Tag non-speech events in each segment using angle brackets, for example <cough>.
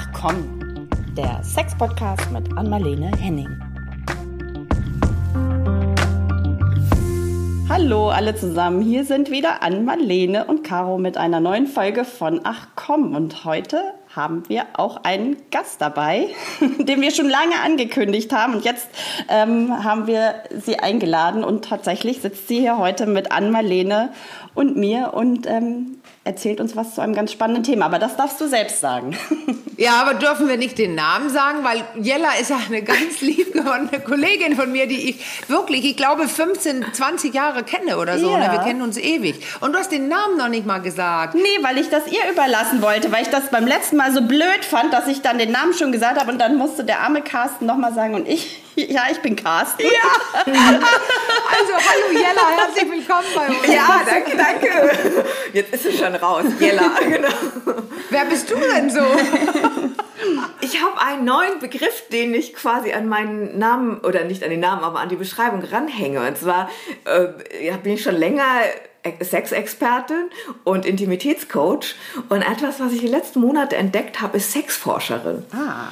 Ach komm, der Sex-Podcast mit Anmalene Henning. Hallo alle zusammen, hier sind wieder Anmalene und Caro mit einer neuen Folge von Ach komm. Und heute haben wir auch einen Gast dabei, <laughs> den wir schon lange angekündigt haben. Und jetzt ähm, haben wir sie eingeladen und tatsächlich sitzt sie hier heute mit Anmalene und mir und ähm, erzählt uns was zu einem ganz spannenden Thema. Aber das darfst du selbst sagen. <laughs> Ja, aber dürfen wir nicht den Namen sagen, weil Jella ist ja eine ganz <laughs> lieb gewordene Kollegin von mir, die ich wirklich, ich glaube, 15, 20 Jahre kenne oder so. Ja. Ne? Wir kennen uns ewig. Und du hast den Namen noch nicht mal gesagt. Nee, weil ich das ihr überlassen wollte, weil ich das beim letzten Mal so blöd fand, dass ich dann den Namen schon gesagt habe und dann musste der arme Carsten nochmal sagen und ich <laughs> Ja, ich bin Carsten. Ja. <laughs> Also, hallo Jella, herzlich willkommen bei uns. Ja, danke, danke. Jetzt ist es schon raus. Jella, <laughs> genau. Wer bist du denn so? Ich habe einen neuen Begriff, den ich quasi an meinen Namen, oder nicht an den Namen, aber an die Beschreibung ranhänge. Und zwar äh, bin ich schon länger Sexexpertin und Intimitätscoach. Und etwas, was ich die letzten Monate entdeckt habe, ist Sexforscherin. Ah.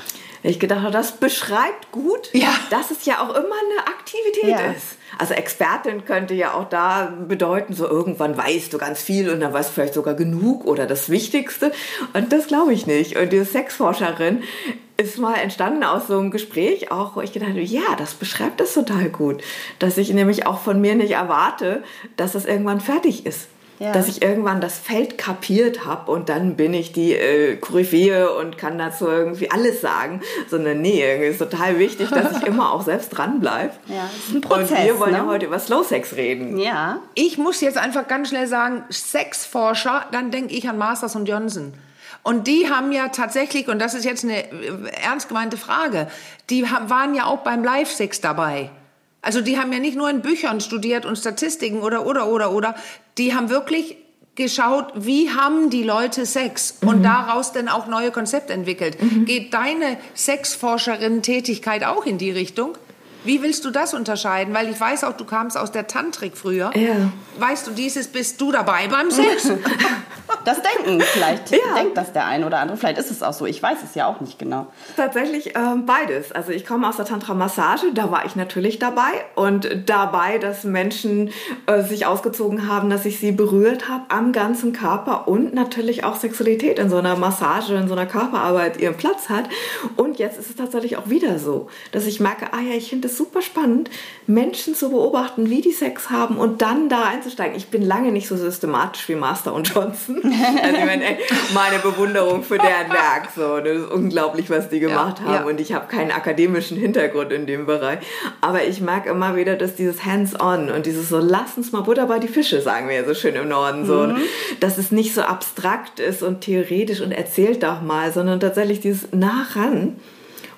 Ich gedacht habe, das beschreibt gut, ja. dass es ja auch immer eine Aktivität ja. ist. Also Expertin könnte ja auch da bedeuten, so irgendwann weißt du ganz viel und dann weißt du vielleicht sogar genug oder das Wichtigste. Und das glaube ich nicht. Und diese Sexforscherin ist mal entstanden aus so einem Gespräch auch, wo ich gedacht habe, ja, das beschreibt das total gut. Dass ich nämlich auch von mir nicht erwarte, dass das irgendwann fertig ist. Ja. Dass ich irgendwann das Feld kapiert habe und dann bin ich die äh, Koryphäe und kann dazu irgendwie alles sagen. Sondern nee, irgendwie ist total wichtig, dass ich <laughs> immer auch selbst dranbleibe. Ja, ist ein Prozess. Und wir wollen ne? ja heute über Slow Sex reden. Ja. Ich muss jetzt einfach ganz schnell sagen, Sexforscher, dann denke ich an Masters und Johnson. Und die haben ja tatsächlich, und das ist jetzt eine äh, ernst gemeinte Frage, die haben, waren ja auch beim Live-Sex dabei. Also die haben ja nicht nur in Büchern studiert und Statistiken oder, oder, oder, oder. Die haben wirklich geschaut, wie haben die Leute Sex und mhm. daraus dann auch neue Konzepte entwickelt. Mhm. Geht deine Sexforscherin-Tätigkeit auch in die Richtung? Wie willst du das unterscheiden? Weil ich weiß auch, du kamst aus der Tantrik früher. Ja. Weißt du, dieses bist du dabei beim Sex? <laughs> das denken vielleicht. Ja. Denkt das der eine oder andere. Vielleicht ist es auch so. Ich weiß es ja auch nicht genau. Tatsächlich ähm, beides. Also ich komme aus der Tantra-Massage. Da war ich natürlich dabei. Und dabei, dass Menschen äh, sich ausgezogen haben, dass ich sie berührt habe am ganzen Körper und natürlich auch Sexualität in so einer Massage, in so einer Körperarbeit ihren Platz hat. Und jetzt ist es tatsächlich auch wieder so, dass ich merke, ah ja, ich finde es super spannend, Menschen zu beobachten, wie die Sex haben und dann da einzusteigen. Ich bin lange nicht so systematisch wie Master und Johnson. <laughs> Also ich meine, ey, meine Bewunderung für deren Werk. So, das ist unglaublich, was die gemacht ja, haben. Ja. Und ich habe keinen akademischen Hintergrund in dem Bereich. Aber ich merke immer wieder, dass dieses Hands-on und dieses so, lass uns mal Butter bei die Fische, sagen wir ja so schön im Norden, so, mhm. dass es nicht so abstrakt ist und theoretisch und erzählt doch mal, sondern tatsächlich dieses nah ran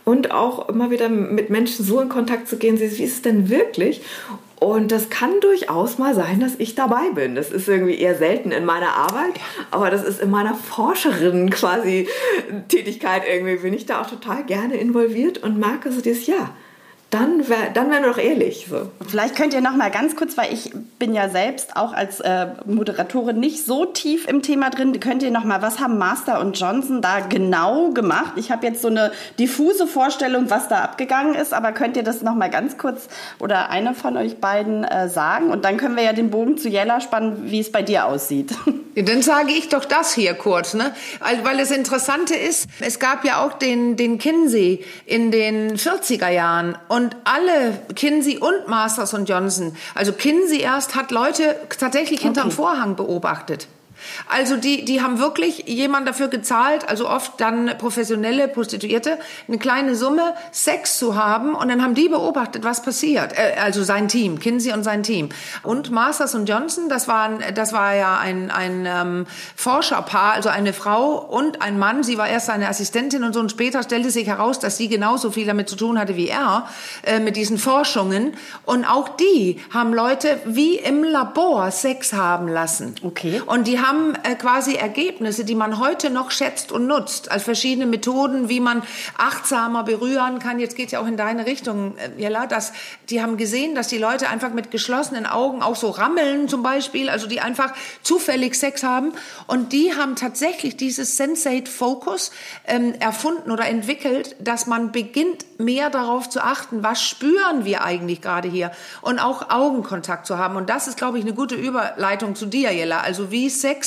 und auch immer wieder mit Menschen so in Kontakt zu gehen, wie ist es denn wirklich? Und das kann durchaus mal sein, dass ich dabei bin. Das ist irgendwie eher selten in meiner Arbeit, aber das ist in meiner Forscherin quasi Tätigkeit irgendwie bin ich da auch total gerne involviert und merke so dieses Ja dann, wär, dann wären wir doch ehrlich. So. Vielleicht könnt ihr noch mal ganz kurz, weil ich bin ja selbst auch als äh, Moderatorin nicht so tief im Thema drin, könnt ihr noch mal, was haben Master und Johnson da genau gemacht? Ich habe jetzt so eine diffuse Vorstellung, was da abgegangen ist, aber könnt ihr das noch mal ganz kurz oder eine von euch beiden äh, sagen? Und dann können wir ja den Bogen zu Jella spannen, wie es bei dir aussieht. <laughs> Ja, dann sage ich doch das hier kurz, ne? Weil das Interessante ist, es gab ja auch den, den Kinsey in den 40er Jahren und alle, Kinsey und Masters und Johnson, also Kinsey erst hat Leute tatsächlich hinterm okay. Vorhang beobachtet. Also die, die haben wirklich jemand dafür gezahlt, also oft dann professionelle Prostituierte, eine kleine Summe, Sex zu haben und dann haben die beobachtet, was passiert. Äh, also sein Team, Kinsey und sein Team. Und Masters und Johnson, das, waren, das war ja ein, ein ähm, Forscherpaar, also eine Frau und ein Mann. Sie war erst seine Assistentin und so und später stellte sich heraus, dass sie genauso viel damit zu tun hatte wie er, äh, mit diesen Forschungen. Und auch die haben Leute wie im Labor Sex haben lassen. Okay. Und die haben haben äh, quasi Ergebnisse, die man heute noch schätzt und nutzt, als verschiedene Methoden, wie man achtsamer berühren kann. Jetzt geht's ja auch in deine Richtung, äh, Jella, dass die haben gesehen, dass die Leute einfach mit geschlossenen Augen auch so rammeln zum Beispiel, also die einfach zufällig Sex haben. Und die haben tatsächlich dieses Sensate Focus ähm, erfunden oder entwickelt, dass man beginnt, mehr darauf zu achten, was spüren wir eigentlich gerade hier und auch Augenkontakt zu haben. Und das ist, glaube ich, eine gute Überleitung zu dir, Jella. Also wie Sex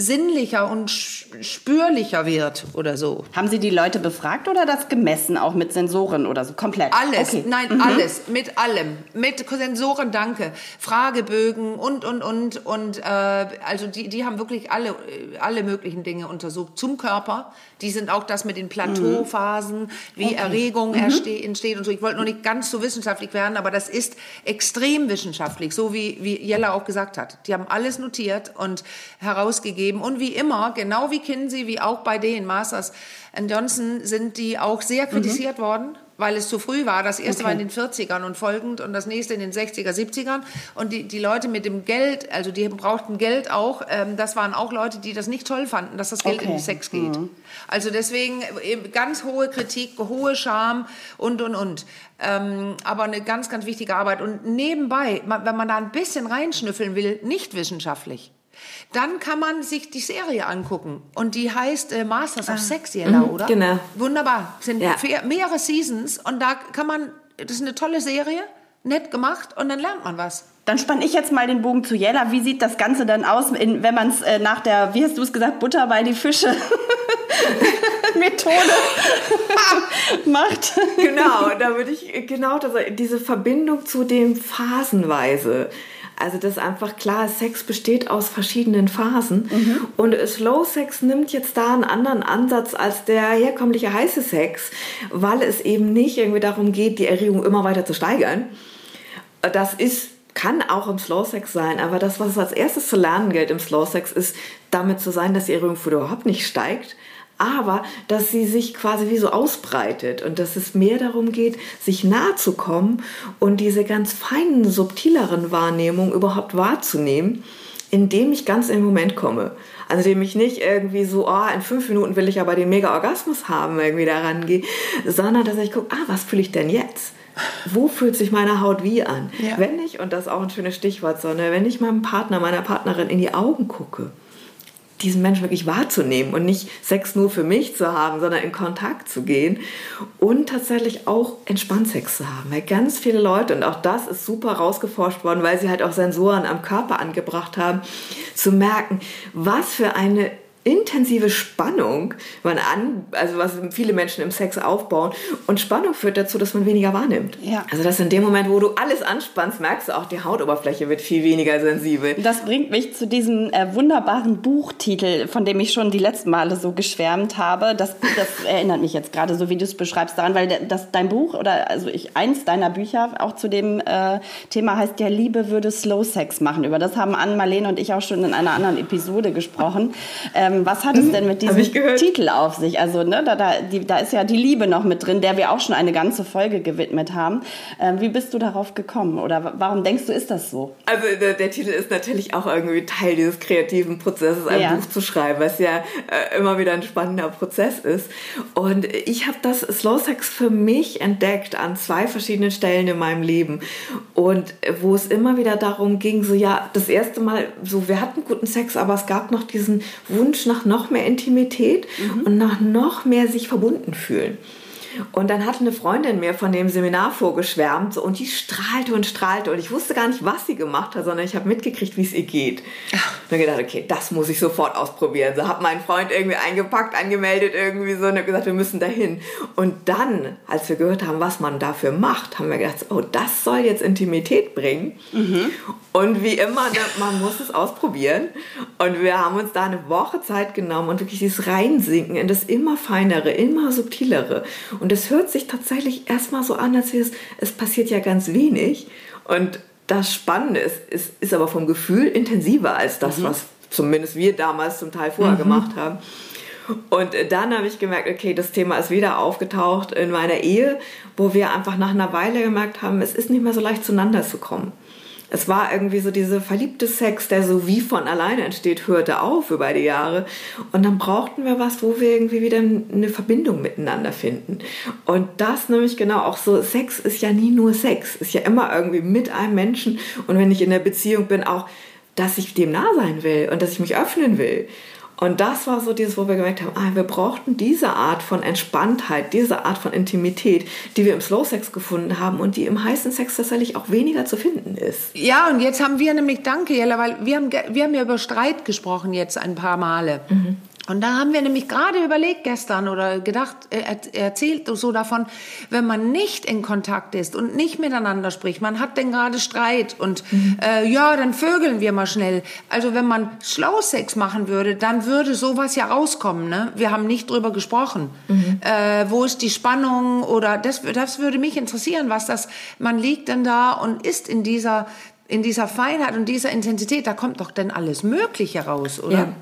sinnlicher und spürlicher wird oder so. Haben Sie die Leute befragt oder das gemessen, auch mit Sensoren oder so? Komplett? Alles, okay. nein, mhm. alles, mit allem. Mit Sensoren, danke. Fragebögen und, und, und. Und äh, also die, die haben wirklich alle, alle möglichen Dinge untersucht zum Körper. Die sind auch das mit den Plateauphasen, wie okay. Erregung mhm. entsteht und so. Ich wollte noch nicht ganz so wissenschaftlich werden, aber das ist extrem wissenschaftlich, so wie, wie Jella auch gesagt hat. Die haben alles notiert und herausgegeben gegeben. Und wie immer, genau wie Kinsey, wie auch bei den Masters Johnson, sind die auch sehr mhm. kritisiert mhm. worden weil es zu früh war. Das erste okay. war in den 40ern und folgend und das nächste in den 60er, 70ern. Und die, die Leute mit dem Geld, also die brauchten Geld auch, ähm, das waren auch Leute, die das nicht toll fanden, dass das Geld okay. in den Sex geht. Mhm. Also deswegen ganz hohe Kritik, hohe Scham und, und, und. Ähm, aber eine ganz, ganz wichtige Arbeit. Und nebenbei, wenn man da ein bisschen reinschnüffeln will, nicht wissenschaftlich. Dann kann man sich die Serie angucken. Und die heißt äh, Masters ah. of Sex, Jella, mhm, oder? Genau. Wunderbar. Sind ja. mehrere Seasons. Und da kann man, das ist eine tolle Serie, nett gemacht. Und dann lernt man was. Dann spanne ich jetzt mal den Bogen zu Jella. Wie sieht das Ganze dann aus, in, wenn man es äh, nach der, wie hast du es gesagt, Butter bei die Fische <laughs> Methode <laughs> macht? Genau, da würde ich, genau, das, diese Verbindung zu dem phasenweise also das ist einfach klar, Sex besteht aus verschiedenen Phasen. Mhm. Und Slow Sex nimmt jetzt da einen anderen Ansatz als der herkömmliche heiße Sex, weil es eben nicht irgendwie darum geht, die Erregung immer weiter zu steigern. Das ist kann auch im Slow Sex sein, aber das, was als erstes zu lernen gilt im Slow Sex, ist damit zu sein, dass die Erregung überhaupt nicht steigt, aber dass sie sich quasi wie so ausbreitet und dass es mehr darum geht, sich nahe zu kommen und diese ganz feinen, subtileren Wahrnehmungen überhaupt wahrzunehmen, indem ich ganz im Moment komme. Also indem ich nicht irgendwie so, oh, in fünf Minuten will ich aber den Mega-Orgasmus haben, irgendwie daran gehe, sondern dass ich gucke, ah, was fühle ich denn jetzt? Wo fühlt sich meine Haut wie an? Ja. Wenn ich, und das ist auch ein schönes Stichwort, sondern wenn ich meinem Partner, meiner Partnerin in die Augen gucke, diesen Menschen wirklich wahrzunehmen und nicht Sex nur für mich zu haben, sondern in Kontakt zu gehen und tatsächlich auch entspannt Sex zu haben. Weil ganz viele Leute, und auch das ist super rausgeforscht worden, weil sie halt auch Sensoren am Körper angebracht haben, zu merken, was für eine intensive Spannung man an, also was viele Menschen im Sex aufbauen. Und Spannung führt dazu, dass man weniger wahrnimmt. Ja. Also dass in dem Moment, wo du alles anspannst, merkst du auch, die Hautoberfläche wird viel weniger sensibel. Das bringt mich zu diesem äh, wunderbaren Buchtitel, von dem ich schon die letzten Male so geschwärmt habe. Das, das <laughs> erinnert mich jetzt gerade, so wie du es beschreibst, daran, weil das, dein Buch oder also ich, eins deiner Bücher auch zu dem äh, Thema heißt ja Liebe würde Slow Sex machen. Über das haben Anne, Marlene und ich auch schon in einer anderen Episode gesprochen. Ähm, ähm, was hat es denn mit diesem Titel auf sich? Also ne, da, da, die, da ist ja die Liebe noch mit drin, der wir auch schon eine ganze Folge gewidmet haben. Ähm, wie bist du darauf gekommen oder warum denkst du, ist das so? Also der, der Titel ist natürlich auch irgendwie Teil dieses kreativen Prozesses, ein ja. Buch zu schreiben, was ja äh, immer wieder ein spannender Prozess ist. Und ich habe das Slow Sex für mich entdeckt an zwei verschiedenen Stellen in meinem Leben und wo es immer wieder darum ging, so ja, das erste Mal, so wir hatten guten Sex, aber es gab noch diesen Wunsch nach noch mehr Intimität mhm. und nach noch mehr sich verbunden fühlen. Und dann hat eine Freundin mir von dem Seminar vorgeschwärmt so, und die strahlte und strahlte und ich wusste gar nicht, was sie gemacht hat, sondern ich habe mitgekriegt, wie es ihr geht. Und dann gedacht, okay, das muss ich sofort ausprobieren. So habe meinen Freund irgendwie eingepackt, angemeldet irgendwie so und habe gesagt, wir müssen dahin. Und dann, als wir gehört haben, was man dafür macht, haben wir gedacht, oh, das soll jetzt Intimität bringen. Mhm. Und wie immer, man muss es ausprobieren. Und wir haben uns da eine Woche Zeit genommen und wirklich dieses Reinsinken in das immer feinere, immer subtilere. Und es hört sich tatsächlich erstmal so an, als es, es passiert ja ganz wenig. Und das Spannende ist, ist, ist aber vom Gefühl intensiver als das, mhm. was zumindest wir damals zum Teil vorher mhm. gemacht haben. Und dann habe ich gemerkt, okay, das Thema ist wieder aufgetaucht in meiner Ehe, wo wir einfach nach einer Weile gemerkt haben, es ist nicht mehr so leicht zueinander zu kommen. Es war irgendwie so diese verliebte Sex, der so wie von alleine entsteht, hörte auf über die Jahre. Und dann brauchten wir was, wo wir irgendwie wieder eine Verbindung miteinander finden. Und das nämlich genau auch so, Sex ist ja nie nur Sex, ist ja immer irgendwie mit einem Menschen. Und wenn ich in der Beziehung bin, auch, dass ich dem nah sein will und dass ich mich öffnen will. Und das war so dieses, wo wir gemerkt haben, ah, wir brauchten diese Art von Entspanntheit, diese Art von Intimität, die wir im Slow Sex gefunden haben und die im heißen Sex tatsächlich auch weniger zu finden ist. Ja, und jetzt haben wir nämlich, danke Jella, weil wir haben, wir haben ja über Streit gesprochen jetzt ein paar Male. Mhm. Und da haben wir nämlich gerade überlegt gestern oder gedacht, er erzählt so davon, wenn man nicht in Kontakt ist und nicht miteinander spricht, man hat denn gerade Streit und mhm. äh, ja, dann vögeln wir mal schnell. Also wenn man Slow Sex machen würde, dann würde sowas ja rauskommen. Ne? Wir haben nicht drüber gesprochen. Mhm. Äh, wo ist die Spannung oder das, das würde mich interessieren, was das, man liegt denn da und ist in dieser in dieser Feinheit und dieser Intensität, da kommt doch denn alles Mögliche raus, oder? Ja.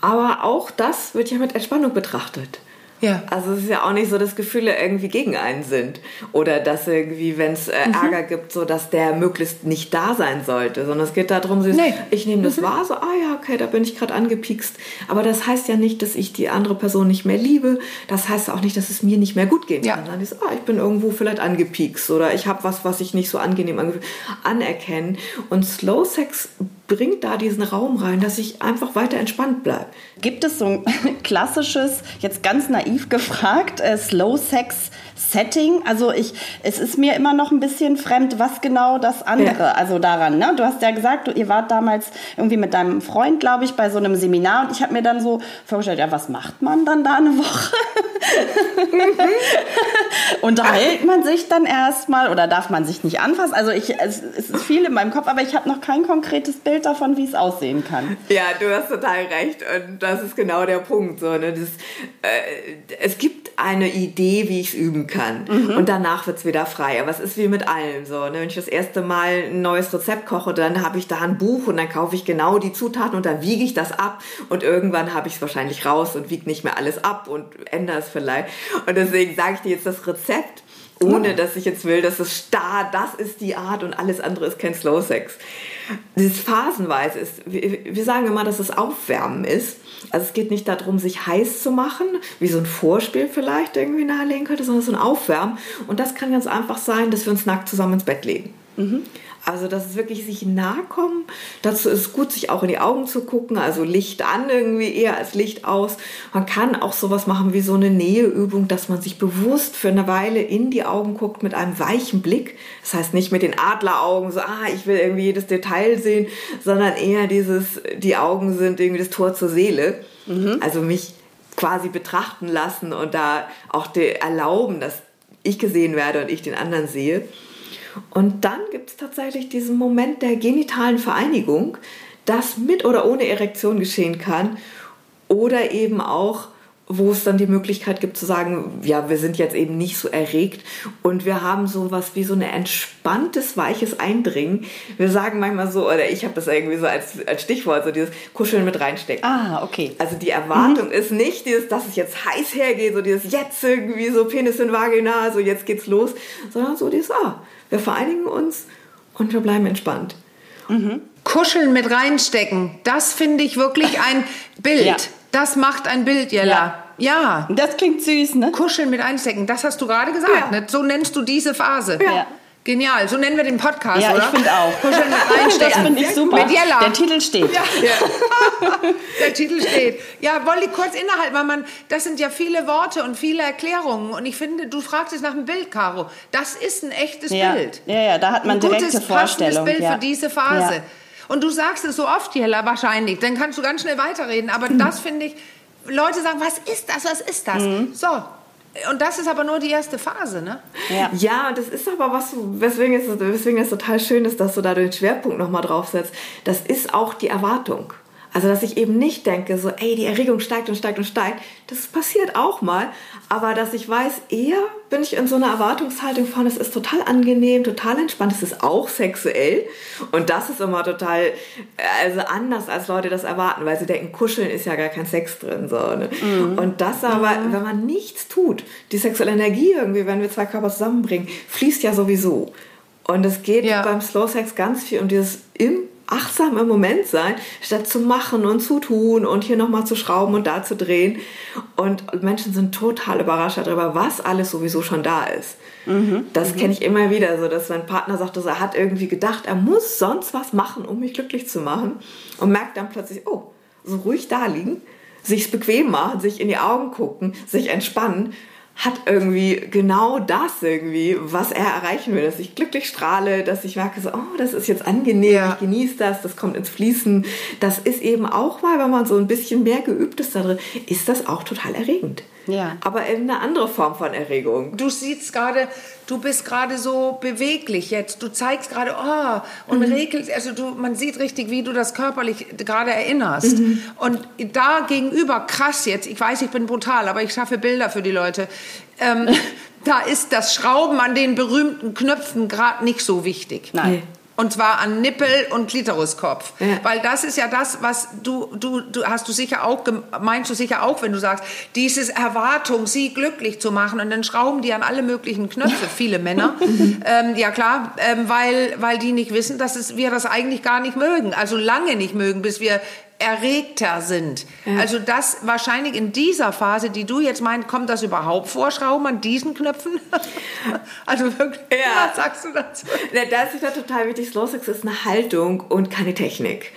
Aber auch das wird ja mit Entspannung betrachtet. Ja. Also es ist ja auch nicht so, dass Gefühle irgendwie gegen einen sind oder dass irgendwie, wenn es äh, mhm. Ärger gibt, so dass der möglichst nicht da sein sollte, sondern es geht darum, so, nee. ich nehme das mhm. wahr, so ah ja, okay, da bin ich gerade angepiekst, aber das heißt ja nicht, dass ich die andere Person nicht mehr liebe, das heißt auch nicht, dass es mir nicht mehr gut gehen ja. kann. Dann ist, ah, ich bin irgendwo vielleicht angepiekst oder ich habe was, was ich nicht so angenehm angefühlt anerkennen und Slow Sex bringt da diesen Raum rein, dass ich einfach weiter entspannt bleibe. Gibt es so ein <laughs> klassisches, jetzt ganz naiv gefragt, äh, Slow Sex Setting? Also ich, es ist mir immer noch ein bisschen fremd, was genau das andere, ja. also daran. Ne? Du hast ja gesagt, du, ihr wart damals irgendwie mit deinem Freund, glaube ich, bei so einem Seminar und ich habe mir dann so vorgestellt, ja, was macht man dann da eine Woche? <laughs> Unterhält man sich dann erstmal oder darf man sich nicht anfassen? Also ich, es, es ist viel in meinem Kopf, aber ich habe noch kein konkretes Bild davon, wie es aussehen kann. Ja, du hast total recht und das ist genau der Punkt. So, ne? das, äh, es gibt eine Idee, wie ich es üben kann mhm. und danach wird es wieder frei. Aber es ist wie mit allem so. Ne? Wenn ich das erste Mal ein neues Rezept koche, dann habe ich da ein Buch und dann kaufe ich genau die Zutaten und dann wiege ich das ab und irgendwann habe ich es wahrscheinlich raus und wiege nicht mehr alles ab und ändere es vielleicht. Und deswegen sage ich dir jetzt das Rezept ohne dass ich jetzt will, dass es starr, das ist die Art und alles andere ist kein Slow Sex. Dieses phasenweise ist, wir sagen immer, dass es Aufwärmen ist. Also es geht nicht darum, sich heiß zu machen, wie so ein Vorspiel vielleicht irgendwie nahelegen könnte, sondern so ein Aufwärmen. Und das kann ganz einfach sein, dass wir uns nackt zusammen ins Bett legen. Mhm. Also, dass es wirklich sich nahe kommen. Dazu ist es gut, sich auch in die Augen zu gucken. Also Licht an irgendwie eher als Licht aus. Man kann auch sowas machen wie so eine Näheübung, dass man sich bewusst für eine Weile in die Augen guckt mit einem weichen Blick. Das heißt nicht mit den Adleraugen, so, ah, ich will irgendwie jedes Detail sehen, sondern eher dieses, die Augen sind irgendwie das Tor zur Seele. Mhm. Also mich quasi betrachten lassen und da auch erlauben, dass ich gesehen werde und ich den anderen sehe. Und dann gibt es tatsächlich diesen Moment der genitalen Vereinigung, das mit oder ohne Erektion geschehen kann oder eben auch wo es dann die Möglichkeit gibt zu sagen, ja, wir sind jetzt eben nicht so erregt und wir haben so was wie so ein entspanntes, weiches Eindringen. Wir sagen manchmal so, oder ich habe das irgendwie so als, als Stichwort, so dieses Kuscheln mit reinstecken. Ah, okay. Also die Erwartung mhm. ist nicht dieses, dass es jetzt heiß hergeht, so dieses jetzt irgendwie so Penis in Vagina, so jetzt geht's los, sondern so dieses, ah, wir vereinigen uns und wir bleiben entspannt. Mhm. Kuscheln mit reinstecken, das finde ich wirklich ein <laughs> Bild. Ja. Das macht ein Bild, Jella. Ja. ja. Das klingt süß, ne? Kuscheln mit einstecken, das hast du gerade gesagt. Ja. Ne? So nennst du diese Phase. Ja. Genial, so nennen wir den Podcast, ja, oder? ich finde auch. Kuscheln mit <laughs> reinstecken. Das finde ich super. Mit Jella. Der Titel steht. Ja. <laughs> Der Titel steht. Ja, wollte ich kurz innehalten, weil man, das sind ja viele Worte und viele Erklärungen. Und ich finde, du fragst jetzt nach einem Bild, Caro. Das ist ein echtes ja. Bild. Ja, ja, da hat man ein gutes, Vorstellung. Bild ja. für diese Phase. Ja. Und du sagst es so oft, Jella, wahrscheinlich. Dann kannst du ganz schnell weiterreden. Aber mhm. das <laughs> finde ich, Leute sagen, was ist das, was ist das? Mhm. So, und das ist aber nur die erste Phase, ne? Ja, ja das ist aber was, weswegen es, weswegen es total schön ist, dass du da den Schwerpunkt nochmal draufsetzt. Das ist auch die Erwartung. Also, dass ich eben nicht denke, so, ey, die Erregung steigt und steigt und steigt. Das passiert auch mal. Aber dass ich weiß, eher bin ich in so einer Erwartungshaltung von, es ist total angenehm, total entspannt, es ist auch sexuell. Und das ist immer total, also anders, als Leute das erwarten, weil sie denken, kuscheln ist ja gar kein Sex drin. So, ne? mhm. Und das aber, mhm. wenn man nichts tut, die sexuelle Energie irgendwie, wenn wir zwei Körper zusammenbringen, fließt ja sowieso. Und es geht ja. beim Slow Sex ganz viel um dieses im achtsam im Moment sein, statt zu machen und zu tun und hier nochmal zu schrauben und da zu drehen. Und Menschen sind total überrascht darüber, was alles sowieso schon da ist. Mhm. Das mhm. kenne ich immer wieder, so dass mein Partner sagt, dass er hat irgendwie gedacht, er muss sonst was machen, um mich glücklich zu machen und merkt dann plötzlich, oh, so ruhig da liegen, sich's bequem machen, sich in die Augen gucken, sich entspannen hat irgendwie genau das irgendwie, was er erreichen will, dass ich glücklich strahle, dass ich merke so, oh, das ist jetzt angenehm, ja. ich genieße das, das kommt ins Fließen. Das ist eben auch mal, wenn man so ein bisschen mehr geübt ist da drin, ist das auch total erregend. Ja. Aber eben eine andere Form von Erregung. Du siehst gerade, du bist gerade so beweglich jetzt. Du zeigst gerade, oh, und mhm. regelst, also du, man sieht richtig, wie du das körperlich gerade erinnerst. Mhm. Und da gegenüber, krass jetzt, ich weiß, ich bin brutal, aber ich schaffe Bilder für die Leute. Ähm, <laughs> da ist das Schrauben an den berühmten Knöpfen gerade nicht so wichtig. Nein. Und zwar an Nippel und Klitoriskopf. Ja. Weil das ist ja das, was du, du, du hast du sicher auch, meinst du sicher auch, wenn du sagst, dieses Erwartung, sie glücklich zu machen und dann schrauben die an alle möglichen Knöpfe, <laughs> viele Männer. ähm, ja klar, ähm, weil, weil die nicht wissen, dass es, wir das eigentlich gar nicht mögen. Also lange nicht mögen, bis wir erregter sind. Ja. Also das wahrscheinlich in dieser Phase, die du jetzt meinst, kommt das überhaupt vor, Schrauben an diesen Knöpfen? <laughs> also wirklich, ja. was sagst du dazu? Das ist ja total wichtig. Slow Sex ist eine Haltung und keine Technik.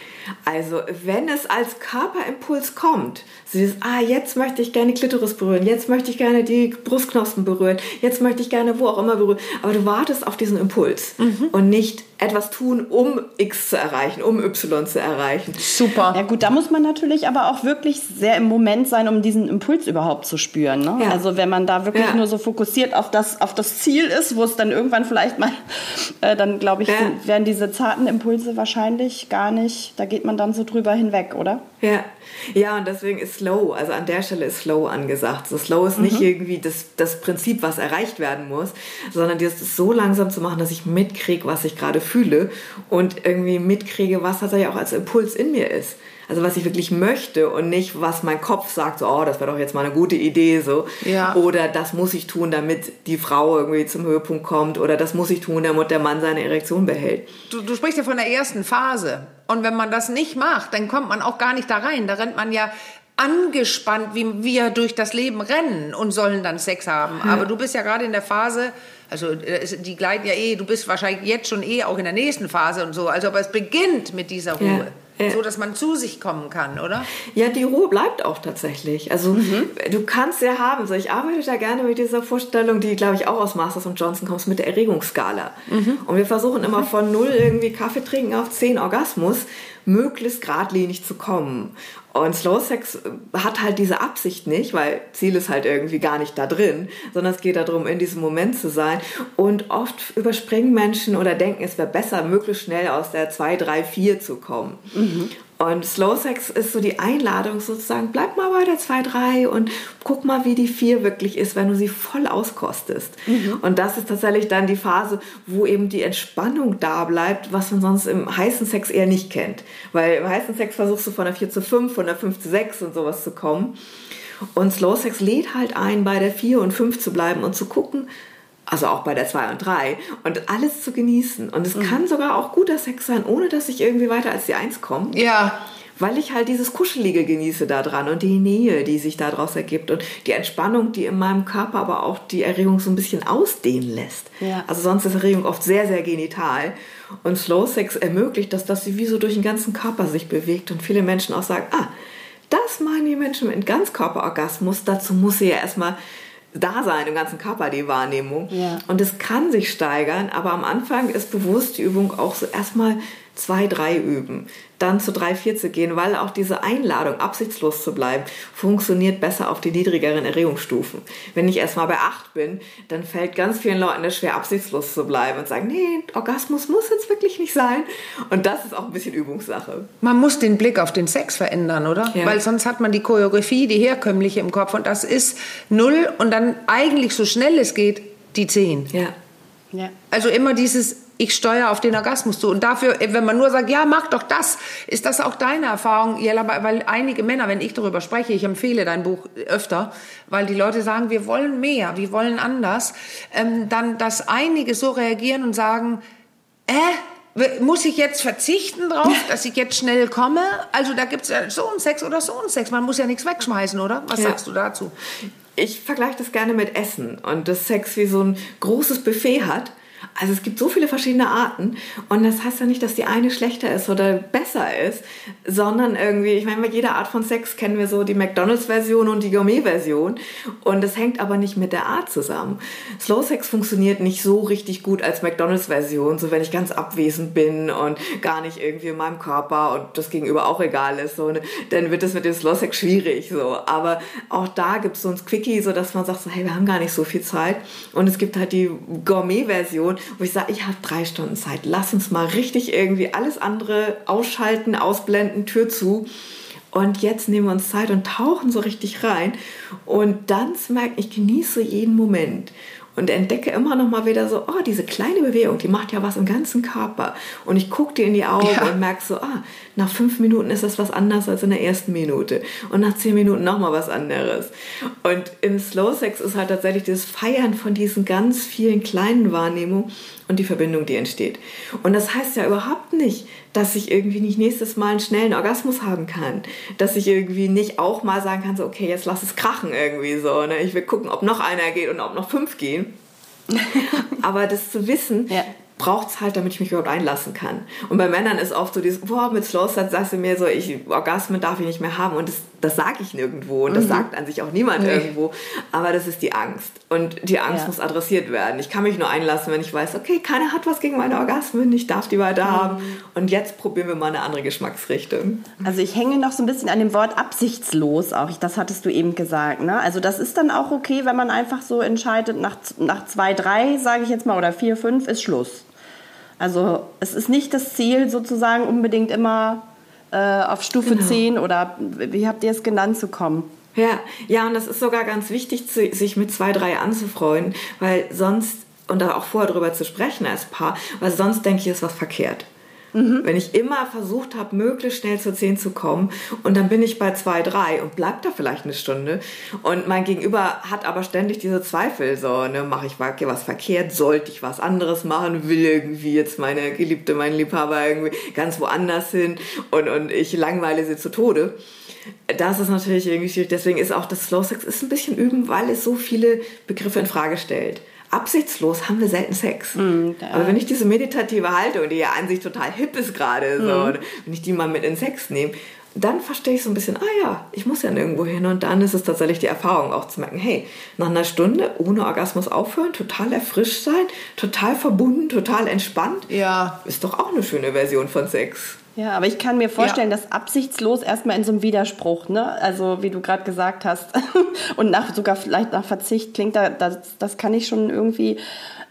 Also wenn es als Körperimpuls kommt, so dieses, ah, jetzt möchte ich gerne die Klitoris berühren, jetzt möchte ich gerne die Brustknospen berühren, jetzt möchte ich gerne wo auch immer berühren, aber du wartest auf diesen Impuls mhm. und nicht etwas tun, um X zu erreichen, um Y zu erreichen. Super. Ja gut, da muss man natürlich aber auch wirklich sehr im Moment sein, um diesen Impuls überhaupt zu spüren. Ne? Ja. Also wenn man da wirklich ja. nur so fokussiert auf das, auf das Ziel ist, wo es dann irgendwann vielleicht mal, <laughs> äh, dann glaube ich, ja. werden diese zarten Impulse wahrscheinlich gar nicht, da geht man dann so drüber hinweg, oder? Ja, ja, und deswegen ist Slow, also an der Stelle ist Slow angesagt. So Slow ist nicht mhm. irgendwie das, das Prinzip, was erreicht werden muss, sondern das so langsam zu machen, dass ich mitkriege, was ich gerade fühle und irgendwie mitkriege, was tatsächlich auch als Impuls in mir ist. Also was ich wirklich möchte und nicht, was mein Kopf sagt, so, oh, das wäre doch jetzt mal eine gute Idee, so. Ja. Oder das muss ich tun, damit die Frau irgendwie zum Höhepunkt kommt. Oder das muss ich tun, damit der Mann seine Erektion behält. Du, du sprichst ja von der ersten Phase. Und wenn man das nicht macht, dann kommt man auch gar nicht da rein. Da rennt man ja angespannt, wie wir durch das Leben rennen und sollen dann Sex haben. Ja. Aber du bist ja gerade in der Phase, also die gleiten ja eh, du bist wahrscheinlich jetzt schon eh auch in der nächsten Phase und so. Also aber es beginnt mit dieser Ruhe. Ja. Ja. So, dass man zu sich kommen kann, oder? Ja, die Ruhe bleibt auch tatsächlich. Also, mhm. du kannst ja haben. So, ich arbeite da gerne mit dieser Vorstellung, die, glaube ich, auch aus Masters und Johnson kommt, mit der Erregungsskala. Mhm. Und wir versuchen immer von null irgendwie Kaffee trinken auf zehn Orgasmus möglichst geradlinig zu kommen. Und Slow Sex hat halt diese Absicht nicht, weil Ziel ist halt irgendwie gar nicht da drin, sondern es geht darum, in diesem Moment zu sein. Und oft überspringen Menschen oder denken, es wäre besser, möglichst schnell aus der 2, 3, 4 zu kommen. Mhm. Und Slow Sex ist so die Einladung sozusagen, bleib mal bei der 2, 3 und guck mal, wie die 4 wirklich ist, wenn du sie voll auskostest. Mhm. Und das ist tatsächlich dann die Phase, wo eben die Entspannung da bleibt, was man sonst im heißen Sex eher nicht kennt. Weil im heißen Sex versuchst du von der 4 zu 5, von der 5 zu 6 und sowas zu kommen. Und Slow Sex lädt halt ein, bei der 4 und 5 zu bleiben und zu gucken, also auch bei der 2 und 3 und alles zu genießen. Und es mhm. kann sogar auch guter Sex sein, ohne dass ich irgendwie weiter als die 1 komme. Ja. Weil ich halt dieses Kuschelige genieße da dran und die Nähe, die sich daraus ergibt und die Entspannung, die in meinem Körper aber auch die Erregung so ein bisschen ausdehnen lässt. Ja. Also sonst ist Erregung oft sehr, sehr genital. Und Slow Sex ermöglicht, dass das wie so durch den ganzen Körper sich bewegt und viele Menschen auch sagen, ah, das meinen die Menschen mit Ganzkörperorgasmus. Dazu muss sie ja erstmal da sein, im ganzen Körper die Wahrnehmung. Ja. Und es kann sich steigern, aber am Anfang ist bewusst die Übung auch so erstmal zwei, drei üben dann zu drei, vier zu gehen, weil auch diese Einladung, absichtslos zu bleiben, funktioniert besser auf die niedrigeren Erregungsstufen. Wenn ich erstmal bei acht bin, dann fällt ganz vielen Leuten es schwer, absichtslos zu bleiben und sagen, nee, Orgasmus muss jetzt wirklich nicht sein. Und das ist auch ein bisschen Übungssache. Man muss den Blick auf den Sex verändern, oder? Ja. Weil sonst hat man die Choreografie, die herkömmliche im Kopf und das ist null und dann eigentlich so schnell es geht, die zehn. Ja. ja. Also immer dieses ich steuere auf den Orgasmus zu. Und dafür, wenn man nur sagt, ja, mach doch das, ist das auch deine Erfahrung, Jella? Weil einige Männer, wenn ich darüber spreche, ich empfehle dein Buch öfter, weil die Leute sagen, wir wollen mehr, wir wollen anders, ähm, dann, dass einige so reagieren und sagen, äh, muss ich jetzt verzichten drauf, dass ich jetzt schnell komme? Also da gibt es ja so einen Sex oder so einen Sex. Man muss ja nichts wegschmeißen, oder? Was Ja. sagst du dazu? Ich vergleiche das gerne mit Essen und das Sex wie so ein großes Buffet hat. Also es gibt so viele verschiedene Arten und das heißt ja nicht, dass die eine schlechter ist oder besser ist, sondern irgendwie, ich meine, bei jeder Art von Sex kennen wir so die McDonalds-Version und die Gourmet-Version und das hängt aber nicht mit der Art zusammen. Slow Sex funktioniert nicht so richtig gut als McDonalds-Version, so wenn ich ganz abwesend bin und gar nicht irgendwie in meinem Körper und das Gegenüber auch egal ist, so, ne, dann wird es mit dem Slow Sex schwierig, so. Aber auch da gibt es so ein Quickie, so dass man sagt, so, hey, wir haben gar nicht so viel Zeit und es gibt halt die Gourmet-Version, wo ich sage, ich habe drei Stunden Zeit, lass uns mal richtig irgendwie alles andere ausschalten, ausblenden, Tür zu. Und jetzt nehmen wir uns Zeit und tauchen so richtig rein. Und dann zu merken, ich genieße jeden Moment. Und entdecke immer noch mal wieder so, oh, diese kleine Bewegung, die macht ja was im ganzen Körper. Und ich gucke dir in die Augen Ja. und merke so, ah, nach fünf Minuten ist das was anderes als in der ersten Minute. Und nach zehn Minuten noch mal was anderes. Und im Slow Sex ist halt tatsächlich dieses Feiern von diesen ganz vielen kleinen Wahrnehmungen und die Verbindung, die entsteht. Und das heißt ja überhaupt nicht, dass ich irgendwie nicht nächstes Mal einen schnellen Orgasmus haben kann. Dass ich irgendwie nicht auch mal sagen kann, so, okay, jetzt lass es krachen irgendwie so. Ne? Ich will gucken, ob noch einer geht und ob noch fünf gehen. <laughs> Aber das zu wissen, Ja. Braucht es halt, damit ich mich überhaupt einlassen kann. Und bei Männern ist oft so dieses, boah, mit Slow Sex sagst du mir so, ich, Orgasmen darf ich nicht mehr haben. Und das, das sage ich nirgendwo. Und das sagt an sich auch niemand irgendwo. Aber das ist die Angst. Und die Angst Ja. muss adressiert werden. Ich kann mich nur einlassen, wenn ich weiß, okay, keiner hat was gegen meine Orgasmen, ich darf die weiter haben. Und jetzt probieren wir mal eine andere Geschmacksrichtung. Also ich hänge noch so ein bisschen an dem Wort absichtslos auch. Das hattest du eben gesagt. Ne? Also das ist dann auch okay, wenn man einfach so entscheidet, nach, nach zwei, drei, sage ich jetzt mal, oder vier, fünf ist Schluss. Also es ist nicht das Ziel, sozusagen unbedingt immer äh, auf Stufe Genau. 10 oder wie habt ihr es genannt zu kommen. Ja, ja, und das ist sogar ganz wichtig, zu, sich mit zwei, drei anzufreuen, weil sonst, und da auch vorher drüber zu sprechen als Paar, weil sonst denke ich, ist was verkehrt. Wenn ich immer versucht habe, möglichst schnell zu 10 zu kommen und dann bin ich bei 2, 3 und bleib da vielleicht eine Stunde und mein Gegenüber hat aber ständig diese Zweifel, so, ne, mache ich was verkehrt, sollte ich was anderes machen, will irgendwie jetzt meine Geliebte, mein Liebhaber irgendwie ganz woanders hin und, und ich langweile sie zu Tode. Das ist natürlich irgendwie schwierig. Deswegen ist auch das Slow Sex ist ein bisschen üben, weil es so viele Begriffe in Frage stellt. Absichtslos haben wir selten Sex. Aber wenn ich diese meditative Haltung, die ja an sich total hip ist gerade, so, wenn ich die mal mit in Sex nehme, dann verstehe ich so ein bisschen, ah ja, ich muss ja nirgendwo hin. Und dann ist es tatsächlich die Erfahrung auch zu merken, hey, nach einer Stunde ohne Orgasmus aufhören, total erfrischt sein, total verbunden, total entspannt. Ja. Ist doch auch eine schöne Version von Sex. Ja, aber ich kann mir vorstellen, dass absichtslos erstmal in so einem Widerspruch, ne? Also wie du gerade gesagt hast, <laughs> und nach sogar vielleicht nach Verzicht klingt, da, das, das kann ich schon irgendwie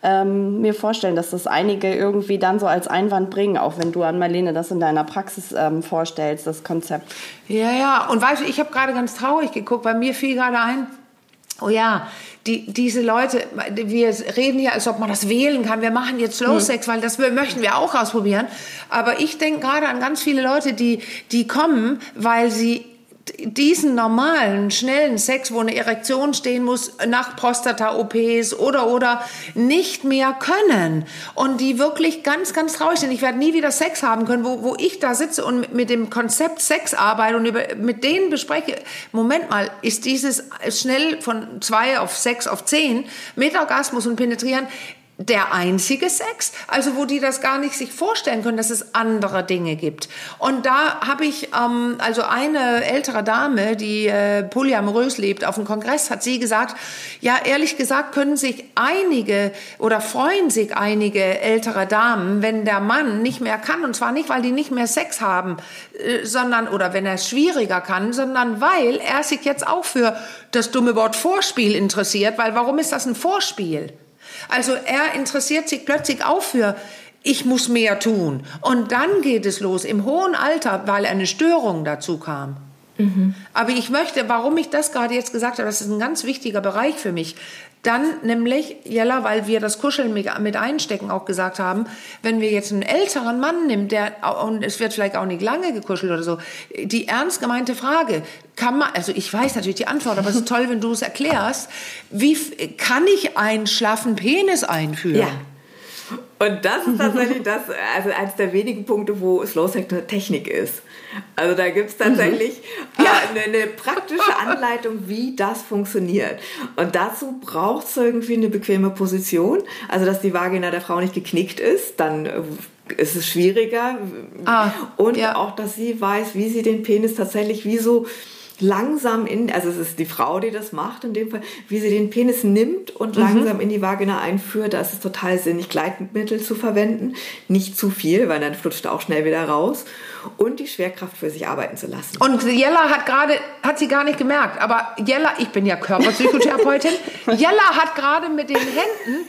ähm, mir vorstellen, dass das einige irgendwie dann so als Einwand bringen, auch wenn du an Marlene das in deiner Praxis ähm, vorstellst, das Konzept. Ja, ja. Und weißt du, ich habe gerade ganz traurig geguckt, weil mir fiel gerade ein, oh ja, die, diese Leute, wir reden ja, als ob man das wählen kann. Wir machen jetzt Slow Sex, weil das möchten wir auch ausprobieren. Aber ich denke gerade an ganz viele Leute, die, die kommen, weil sie diesen normalen, schnellen Sex, wo eine Erektion stehen muss, nach Prostata-OPs oder, oder, nicht mehr können. Und die wirklich ganz, ganz traurig sind. Ich werde nie wieder Sex haben können, wo, wo ich da sitze und mit, dem Konzept Sex arbeite und über, mit denen bespreche, Moment mal, ist dieses schnell von zwei auf sechs auf zehn mit Orgasmus und Penetrieren der einzige Sex, also wo die das gar nicht sich vorstellen können, dass es andere Dinge gibt. Und da habe ich, ähm, also eine ältere Dame, die äh, polyamorös lebt, auf dem Kongress hat sie gesagt, ja ehrlich gesagt können sich einige oder freuen sich einige ältere Damen, wenn der Mann nicht mehr kann, und zwar nicht, weil die nicht mehr Sex haben, äh, sondern, oder wenn er es schwieriger kann, sondern weil er sich jetzt auch für das dumme Wort Vorspiel interessiert, weil warum ist das ein Vorspiel? Also er interessiert sich plötzlich auch für, ich muss mehr tun. Und dann geht es los im hohen Alter, weil eine Störung dazu kam. Aber ich möchte, warum ich das gerade jetzt gesagt habe, das ist ein ganz wichtiger Bereich für mich. Dann nämlich, Jella, weil wir das Kuscheln mit einstecken auch gesagt haben, wenn wir jetzt einen älteren Mann nehmen, der, und es wird vielleicht auch nicht lange gekuschelt oder so, die ernst gemeinte Frage, kann man, also ich weiß natürlich die Antwort, aber es ist <laughs> toll, wenn du es erklärst, wie kann ich einen schlaffen Penis einführen? Ja. Und das ist tatsächlich <laughs> das, also eines der wenigen Punkte, wo Slow Sex eine Technik ist. Also da gibt es tatsächlich mhm. ja. äh, eine, eine, praktische Anleitung, wie das funktioniert. Und dazu braucht es irgendwie eine bequeme Position, also dass die Vagina der Frau nicht geknickt ist, dann äh, ist es schwieriger. Ah, und ja. auch, dass sie weiß, wie sie den Penis tatsächlich wie so langsam in, also es ist die Frau, die das macht in dem Fall, wie sie den Penis nimmt und mhm. langsam in die Vagina einführt. Da ist es total sinnig, Gleitmittel zu verwenden. Nicht zu viel, weil dann flutscht er auch schnell wieder raus und die Schwerkraft für sich arbeiten zu lassen. Und Jella hat gerade, hat sie gar nicht gemerkt, aber Jella, ich bin ja Körperpsychotherapeutin, <laughs> Jella hat gerade mit den Händen,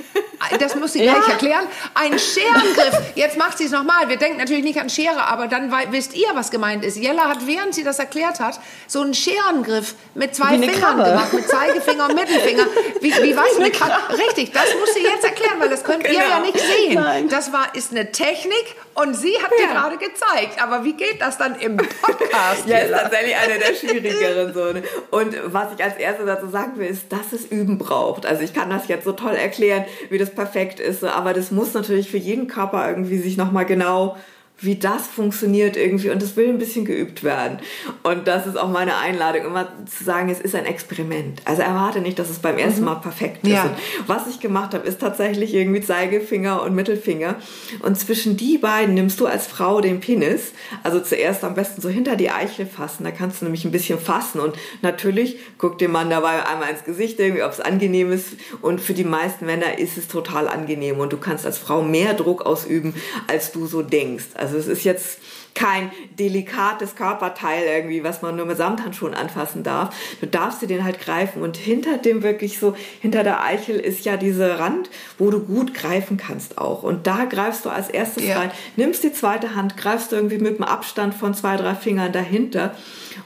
das muss sie ja. gleich erklären, einen Scherengriff. Jetzt macht sie es nochmal. Wir denken natürlich nicht an Schere, aber dann wisst ihr, was gemeint ist. Jella hat, während sie das erklärt hat, so einen Scherengriff mit zwei Fingern Krabbe. gemacht, mit Zeigefinger und Mittelfinger. Wie, wie was? Eine Krabbe. Richtig, das muss sie jetzt erklären, weil das könnt genau. ihr ja nicht sehen. Nein. Das war, ist eine Technik und sie hat ja. dir gerade gezeigt. Aber wie geht das dann im Podcast? <laughs> ja, ist tatsächlich eine der <laughs> schwierigeren. So. Ne? Und was ich als erstes dazu sagen will, ist, dass es Üben braucht. Also ich kann das jetzt so toll erklären, wie das perfekt ist. Aber das muss natürlich für jeden Körper irgendwie sich nochmal genau wie das funktioniert irgendwie und es will ein bisschen geübt werden. Und das ist auch meine Einladung, immer zu sagen, es ist ein Experiment. Also erwarte nicht, dass es beim ersten mhm. Mal perfekt ist. Ja. was ich gemacht habe, ist tatsächlich irgendwie Zeigefinger und Mittelfinger. Und zwischen die beiden nimmst du als Frau den Penis. Also zuerst am besten so hinter die Eichel fassen. Da kannst du nämlich ein bisschen fassen. Und natürlich guckt dem Mann dabei einmal ins Gesicht, irgendwie, ob es angenehm ist. Und für die meisten Männer ist es total angenehm. Und du kannst als Frau mehr Druck ausüben, als du so denkst. Also also es ist jetzt kein delikates Körperteil irgendwie, was man nur mit Samthandschuhen anfassen darf. Du darfst dir den halt greifen und hinter dem wirklich so, hinter der Eichel ist ja dieser Rand, wo du gut greifen kannst auch. Und da greifst du als erstes ja. rein, nimmst die zweite Hand, greifst du irgendwie mit einem Abstand von zwei, drei Fingern dahinter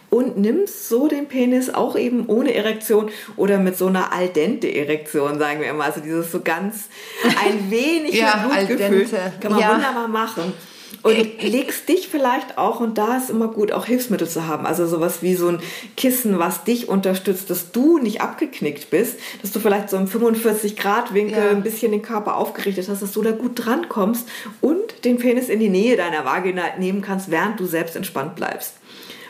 und nimmst so den Penis auch eben ohne Erektion oder mit so einer al dente Erektion, sagen wir immer. Also dieses so ganz ein <laughs> wenig ja, Blutgefühl. Kann man ja. wunderbar machen. Und legst dich vielleicht auch, und da ist immer gut, auch Hilfsmittel zu haben. Also sowas wie so ein Kissen, was dich unterstützt, dass du nicht abgeknickt bist, dass du vielleicht so im 45-Grad-Winkel ja. ein bisschen den Körper aufgerichtet hast, dass du da gut drankommst und den Penis in die Nähe deiner Vagina nehmen kannst, während du selbst entspannt bleibst.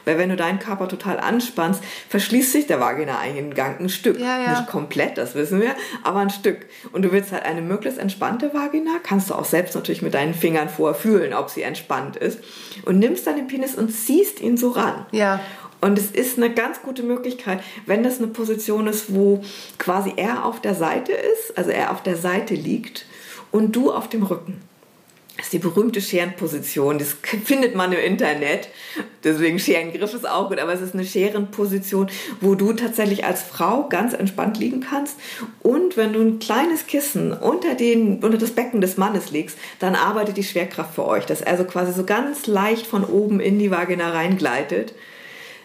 Weil wenn du deinen Körper total anspannst, verschließt sich der Vagina-Eingang ein Stück. Ja, ja. Nicht komplett, das wissen wir, aber ein Stück. Und du willst halt eine möglichst entspannte Vagina, kannst du auch selbst natürlich mit deinen Fingern vorfühlen, ob sie entspannt ist. Und nimmst dann den Penis und ziehst ihn so ran. Ja. Und es ist eine ganz gute Möglichkeit, wenn das eine Position ist, wo quasi er auf der Seite ist, also er auf der Seite liegt und du auf dem Rücken. Das ist die berühmte Scherenposition. Das findet man im Internet. Deswegen Scherengriff ist auch gut, aber es ist eine Scherenposition, wo du tatsächlich als Frau ganz entspannt liegen kannst. Und wenn du ein kleines Kissen unter, den, unter das Becken des Mannes legst, dann arbeitet die Schwerkraft für euch. Das also quasi so ganz leicht von oben in die Vagina reingleitet.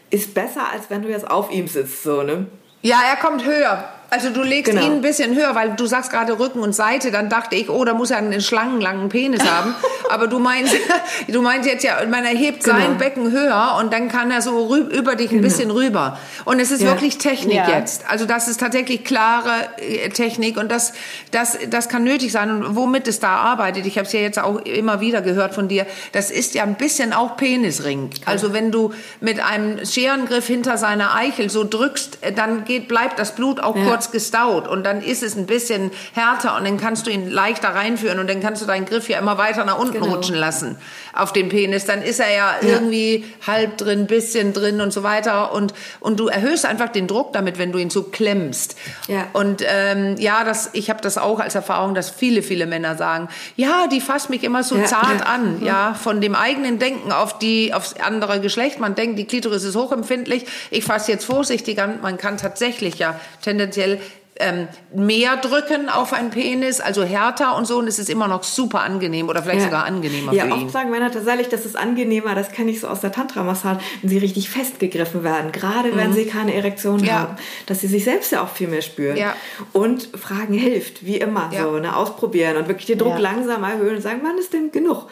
Ist besser, als wenn du jetzt auf ihm sitzt, so, ne? Ja, er kommt höher. Also du legst genau. ihn ein bisschen höher, weil du sagst gerade Rücken und Seite, dann dachte ich, oh, da muss er einen schlangenlangen Penis <laughs> haben. Aber du meinst, <laughs> du meinst jetzt ja, man erhebt genau. sein Becken höher und dann kann er so rüb, über dich ein genau. bisschen rüber. Und es ist ja. wirklich Technik ja. jetzt. Also das ist tatsächlich klare äh, Technik und das, das, das kann nötig sein. Und womit es da arbeitet, ich habe es ja jetzt auch immer wieder gehört von dir, das ist ja ein bisschen auch Penisring. Also wenn du mit einem Scherengriff hinter seiner Eichel so drückst, äh, dann geht, bleibt das Blut auch ja. kurz kurz gestaut und dann ist es ein bisschen härter und dann kannst du ihn leichter reinführen und dann kannst du deinen Griff ja immer weiter nach unten genau. rutschen lassen auf den Penis. Dann ist er ja, ja, irgendwie halb drin, bisschen drin und so weiter und, und du erhöhst einfach den Druck damit, wenn du ihn so klemmst. Ja. Und ähm, ja, das, ich habe das auch als Erfahrung, dass viele, viele Männer sagen, ja, die fasst mich immer so ja, zart an, ja, von dem eigenen Denken auf die, aufs andere Geschlecht. Man denkt, die Klitoris ist hochempfindlich. Ich fasse jetzt vorsichtig an. Man kann tatsächlich ja tendenziell ähm, mehr drücken auf einen Penis, also härter und so, und es ist immer noch super angenehm oder vielleicht ja. sogar angenehmer ja, für ihn. Ja, oft sagen Männer tatsächlich, das ist angenehmer, das kenne ich so aus der Tantra-Massage, wenn sie richtig festgegriffen werden, gerade mhm. wenn sie keine Erektion ja. haben, dass sie sich selbst ja auch viel mehr spüren. Ja. Und Fragen hilft, wie immer, so, ne, ausprobieren und wirklich den Druck langsam erhöhen und sagen, wann ist denn genug?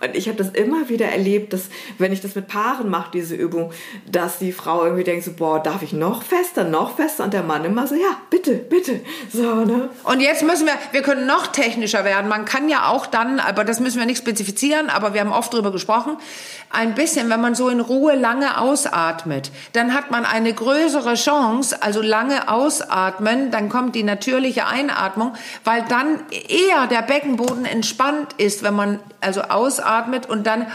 Und ich habe das immer wieder erlebt, dass, wenn ich das mit Paaren mache, diese Übung, dass die Frau irgendwie denkt so, boah, darf ich noch fester, noch fester? Und der Mann immer so, ja, bitte, bitte. So, ne? Und jetzt müssen wir, wir können noch technischer werden. Man kann ja auch dann, aber das müssen wir nicht spezifizieren, aber wir haben oft drüber gesprochen, ein bisschen, wenn man so in Ruhe lange ausatmet, dann hat man eine größere Chance, also lange ausatmen, dann kommt die natürliche Einatmung, weil dann eher der Beckenboden entspannt ist, wenn man also ausatmet und dann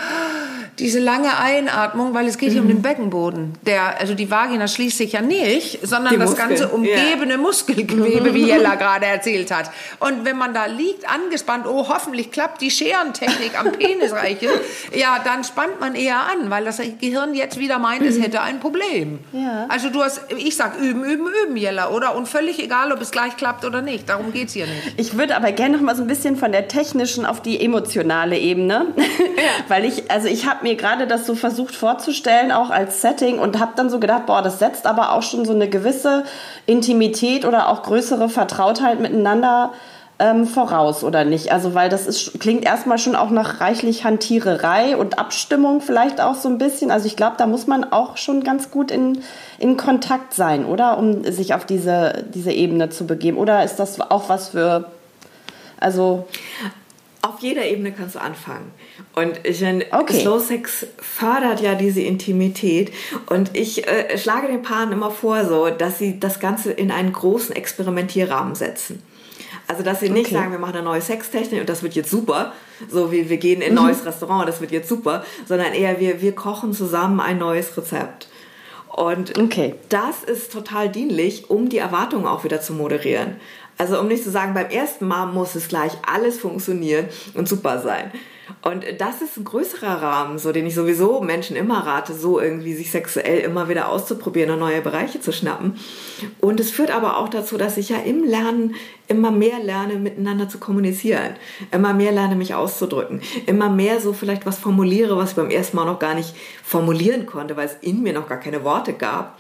diese lange Einatmung, weil es geht hier um den Beckenboden. Der, also die Vagina schließt sich ja nicht, sondern Die das Muskeln, ganze umgebene ja. Muskelgewebe, wie <laughs> Jella gerade erzählt hat. Und wenn man da liegt, angespannt, oh, hoffentlich klappt die Scherentechnik am Penisreiche, <laughs> ja, dann spannt man eher an, weil das Gehirn jetzt wieder meint, es hätte ein Problem. Ja. Also du hast, ich sag üben, üben, üben, Jella, oder? Und völlig egal, ob es gleich klappt oder nicht. Darum geht's hier nicht. Ich würde aber gerne noch mal so ein bisschen von der technischen auf die emotionale Ebene, <laughs> weil ich, also ich habe mir gerade das so versucht vorzustellen, auch als Setting und habe dann so gedacht, boah, das setzt aber auch schon so eine gewisse Intimität oder auch größere Vertrautheit miteinander ähm, voraus, oder nicht? Also, weil das ist, klingt erstmal schon auch nach reichlich Hantiererei und Abstimmung vielleicht auch so ein bisschen. Also, ich glaube, da muss man auch schon ganz gut in, in Kontakt sein, oder? Um sich auf diese, diese Ebene zu begeben. Oder ist das auch was für, also, Auf jeder Ebene kannst du anfangen. Und ich meine, Okay. Slow Sex fördert ja diese Intimität. Und ich äh, schlage den Paaren immer vor, so, dass sie das Ganze in einen großen Experimentierrahmen setzen. Also, dass sie nicht Okay. sagen, wir machen eine neue Sextechnik und das wird jetzt super, so wie wir gehen in ein neues Restaurant, das wird jetzt super, sondern eher wir, wir kochen zusammen ein neues Rezept. Und Okay. das ist total dienlich, um die Erwartungen auch wieder zu moderieren. Also um nicht zu sagen, beim ersten Mal muss es gleich alles funktionieren und super sein. Und das ist ein größerer Rahmen, so den ich sowieso Menschen immer rate, so irgendwie sich sexuell immer wieder auszuprobieren und neue Bereiche zu schnappen. Und es führt aber auch dazu, dass ich ja im Lernen immer mehr lerne, miteinander zu kommunizieren, immer mehr lerne, mich auszudrücken, immer mehr so vielleicht was formuliere, was ich beim ersten Mal noch gar nicht formulieren konnte, weil es in mir noch gar keine Worte gab.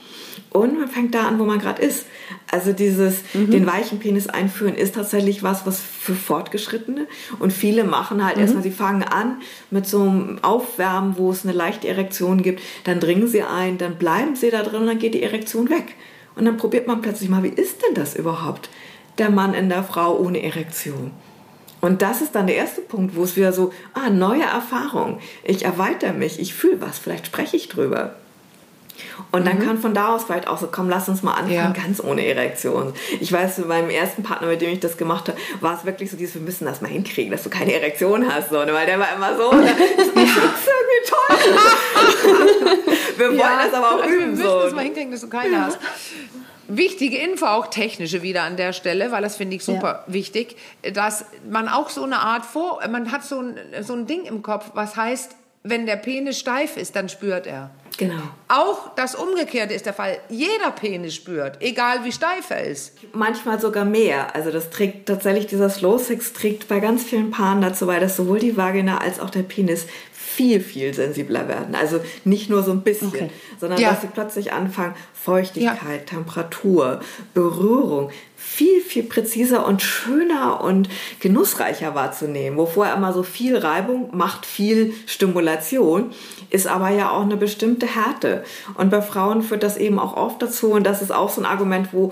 Und man fängt da an, wo man gerade ist. Also dieses den weichen Penis einführen ist tatsächlich was, was für Fortgeschrittene. Und viele machen halt erstmal, sie fangen an mit so einem Aufwärmen, wo es eine leichte Erektion gibt. Dann dringen sie ein, dann bleiben sie da drin und dann geht die Erektion weg. Und dann probiert man plötzlich mal, wie ist denn das überhaupt? Der Mann in der Frau ohne Erektion. Und das ist dann der erste Punkt, wo es wieder so, ah, neue Erfahrung. Ich erweitere mich, ich fühle was, vielleicht spreche ich drüber. Und dann kann von da aus vielleicht auch so, komm, lass uns mal anfangen, Ja. ganz ohne Erektion. Ich weiß, mit meinem ersten Partner, mit dem ich das gemacht habe, war es wirklich so dieses, wir müssen das mal hinkriegen, dass du keine Erektion hast, so, ne? weil der war immer so, <laughs> ne? das ist irgendwie toll. wir wollen das aber auch also üben, Wir müssen so. das mal hinkriegen, dass du keine hast. Wichtige Info, auch technische wieder an der Stelle, weil das finde ich super wichtig, dass man auch so eine Art vor, man hat so ein, so ein Ding im Kopf, was heißt, wenn der Penis steif ist, dann spürt er. Genau. Auch das Umgekehrte ist der Fall. Jeder Penis spürt, egal wie steif er ist. manchmal sogar mehr. Also das trägt tatsächlich, dieser Slow Sex trägt bei ganz vielen Paaren dazu bei, dass sowohl die Vagina als auch der Penis viel, viel sensibler werden. Also nicht nur so ein bisschen, Okay. sondern Ja. dass sie plötzlich anfangen, Feuchtigkeit, Temperatur, Berührung viel, viel präziser und schöner und genussreicher wahrzunehmen. Wo vorher immer so viel Reibung macht viel Stimulation, ist aber ja auch eine bestimmte Härte. Und bei Frauen führt das eben auch oft dazu, und das ist auch so ein Argument, wo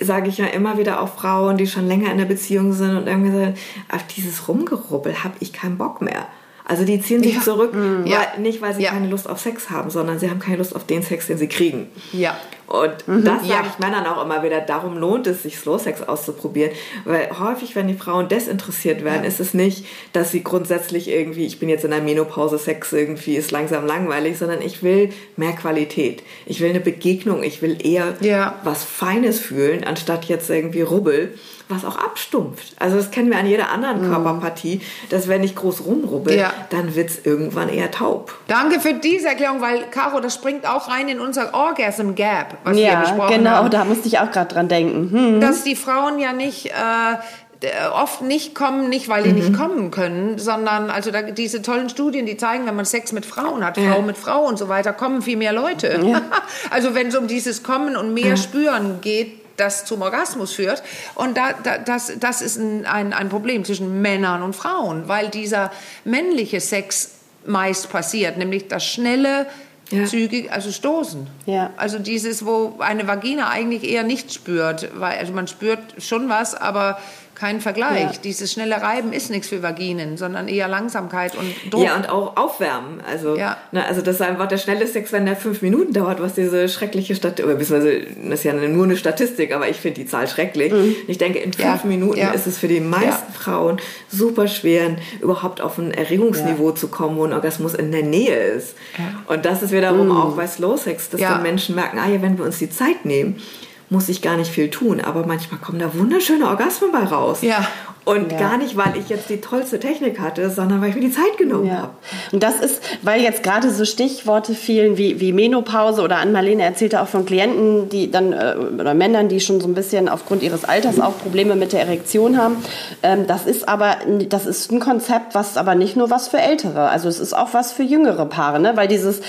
sage ich ja immer wieder auch Frauen, die schon länger in der Beziehung sind und irgendwie sagen, auf dieses Rumgerubbel habe ich keinen Bock mehr. Also die ziehen sich Ja. zurück, Ja. weil, nicht weil sie Ja. keine Lust auf Sex haben, sondern sie haben keine Lust auf den Sex, den sie kriegen. Ja. Und das Ja. sage ich Männern auch immer wieder, darum lohnt es sich, Slow Sex auszuprobieren. Weil häufig, wenn die Frauen desinteressiert werden, ist es nicht, dass sie grundsätzlich irgendwie, ich bin jetzt in der Menopause, Sex irgendwie ist langsam langweilig, sondern ich will mehr Qualität. Ich will eine Begegnung, ich will eher was Feines fühlen, anstatt jetzt irgendwie Rubbel, was auch abstumpft. Also das kennen wir an jeder anderen Körperpartie, dass wenn ich groß rumrubbel, Ja. dann wird's irgendwann eher taub. Danke für diese Erklärung, weil Caro, das springt auch rein in unser Orgasm Gap, was wir ja, besprochen genau, haben. da musste ich auch gerade dran denken. Hm. dass die Frauen ja nicht äh, oft nicht kommen, nicht weil die nicht kommen können, sondern also da, diese tollen Studien, die zeigen, wenn man Sex mit Frauen hat, Frau mit Frau und so weiter, kommen viel mehr Leute. <laughs> also wenn es um dieses Kommen und mehr Spüren geht, das zum Orgasmus führt. Und da, da, das, das ist ein, ein, ein Problem zwischen Männern und Frauen, weil dieser männliche Sex meist passiert, nämlich das schnelle ja. zügig, also stoßen. Ja. Also dieses, wo eine Vagina eigentlich eher nicht spürt, weil also man spürt schon was, aber kein Vergleich. Ja. Dieses schnelle Reiben ist nichts für Vaginen, sondern eher Langsamkeit und Druck. Ja, und auch Aufwärmen. Also, ja. ne, also das ist einfach der schnelle Sex, wenn der fünf Minuten dauert, was diese schreckliche Statistik, oder beziehungsweise das ist ja nur eine Statistik, aber ich finde die Zahl schrecklich. Mhm. Ich denke, in fünf ja. Minuten ist es für die meisten Frauen super schwer, überhaupt auf ein Erregungsniveau zu kommen, wo ein Orgasmus in der Nähe ist. Und das ist wiederum mhm. auch bei Slow Sex, dass dann Menschen merken, ah ja, wenn wir uns die Zeit nehmen, muss ich gar nicht viel tun, aber manchmal kommen da wunderschöne Orgasmen bei raus. Ja. Und ja. gar nicht, weil ich jetzt die tollste Technik hatte, sondern weil ich mir die Zeit genommen ja. habe. Und das ist, weil jetzt gerade so Stichworte fielen wie, wie Menopause oder Ann-Marlene erzählte auch von Klienten, die dann, äh, oder Männern, die schon so ein bisschen aufgrund ihres Alters auch Probleme mit der Erektion haben. Ähm, das ist aber, das ist ein Konzept, was aber nicht nur was für Ältere, also es ist auch was für jüngere Paare, ne? weil dieses,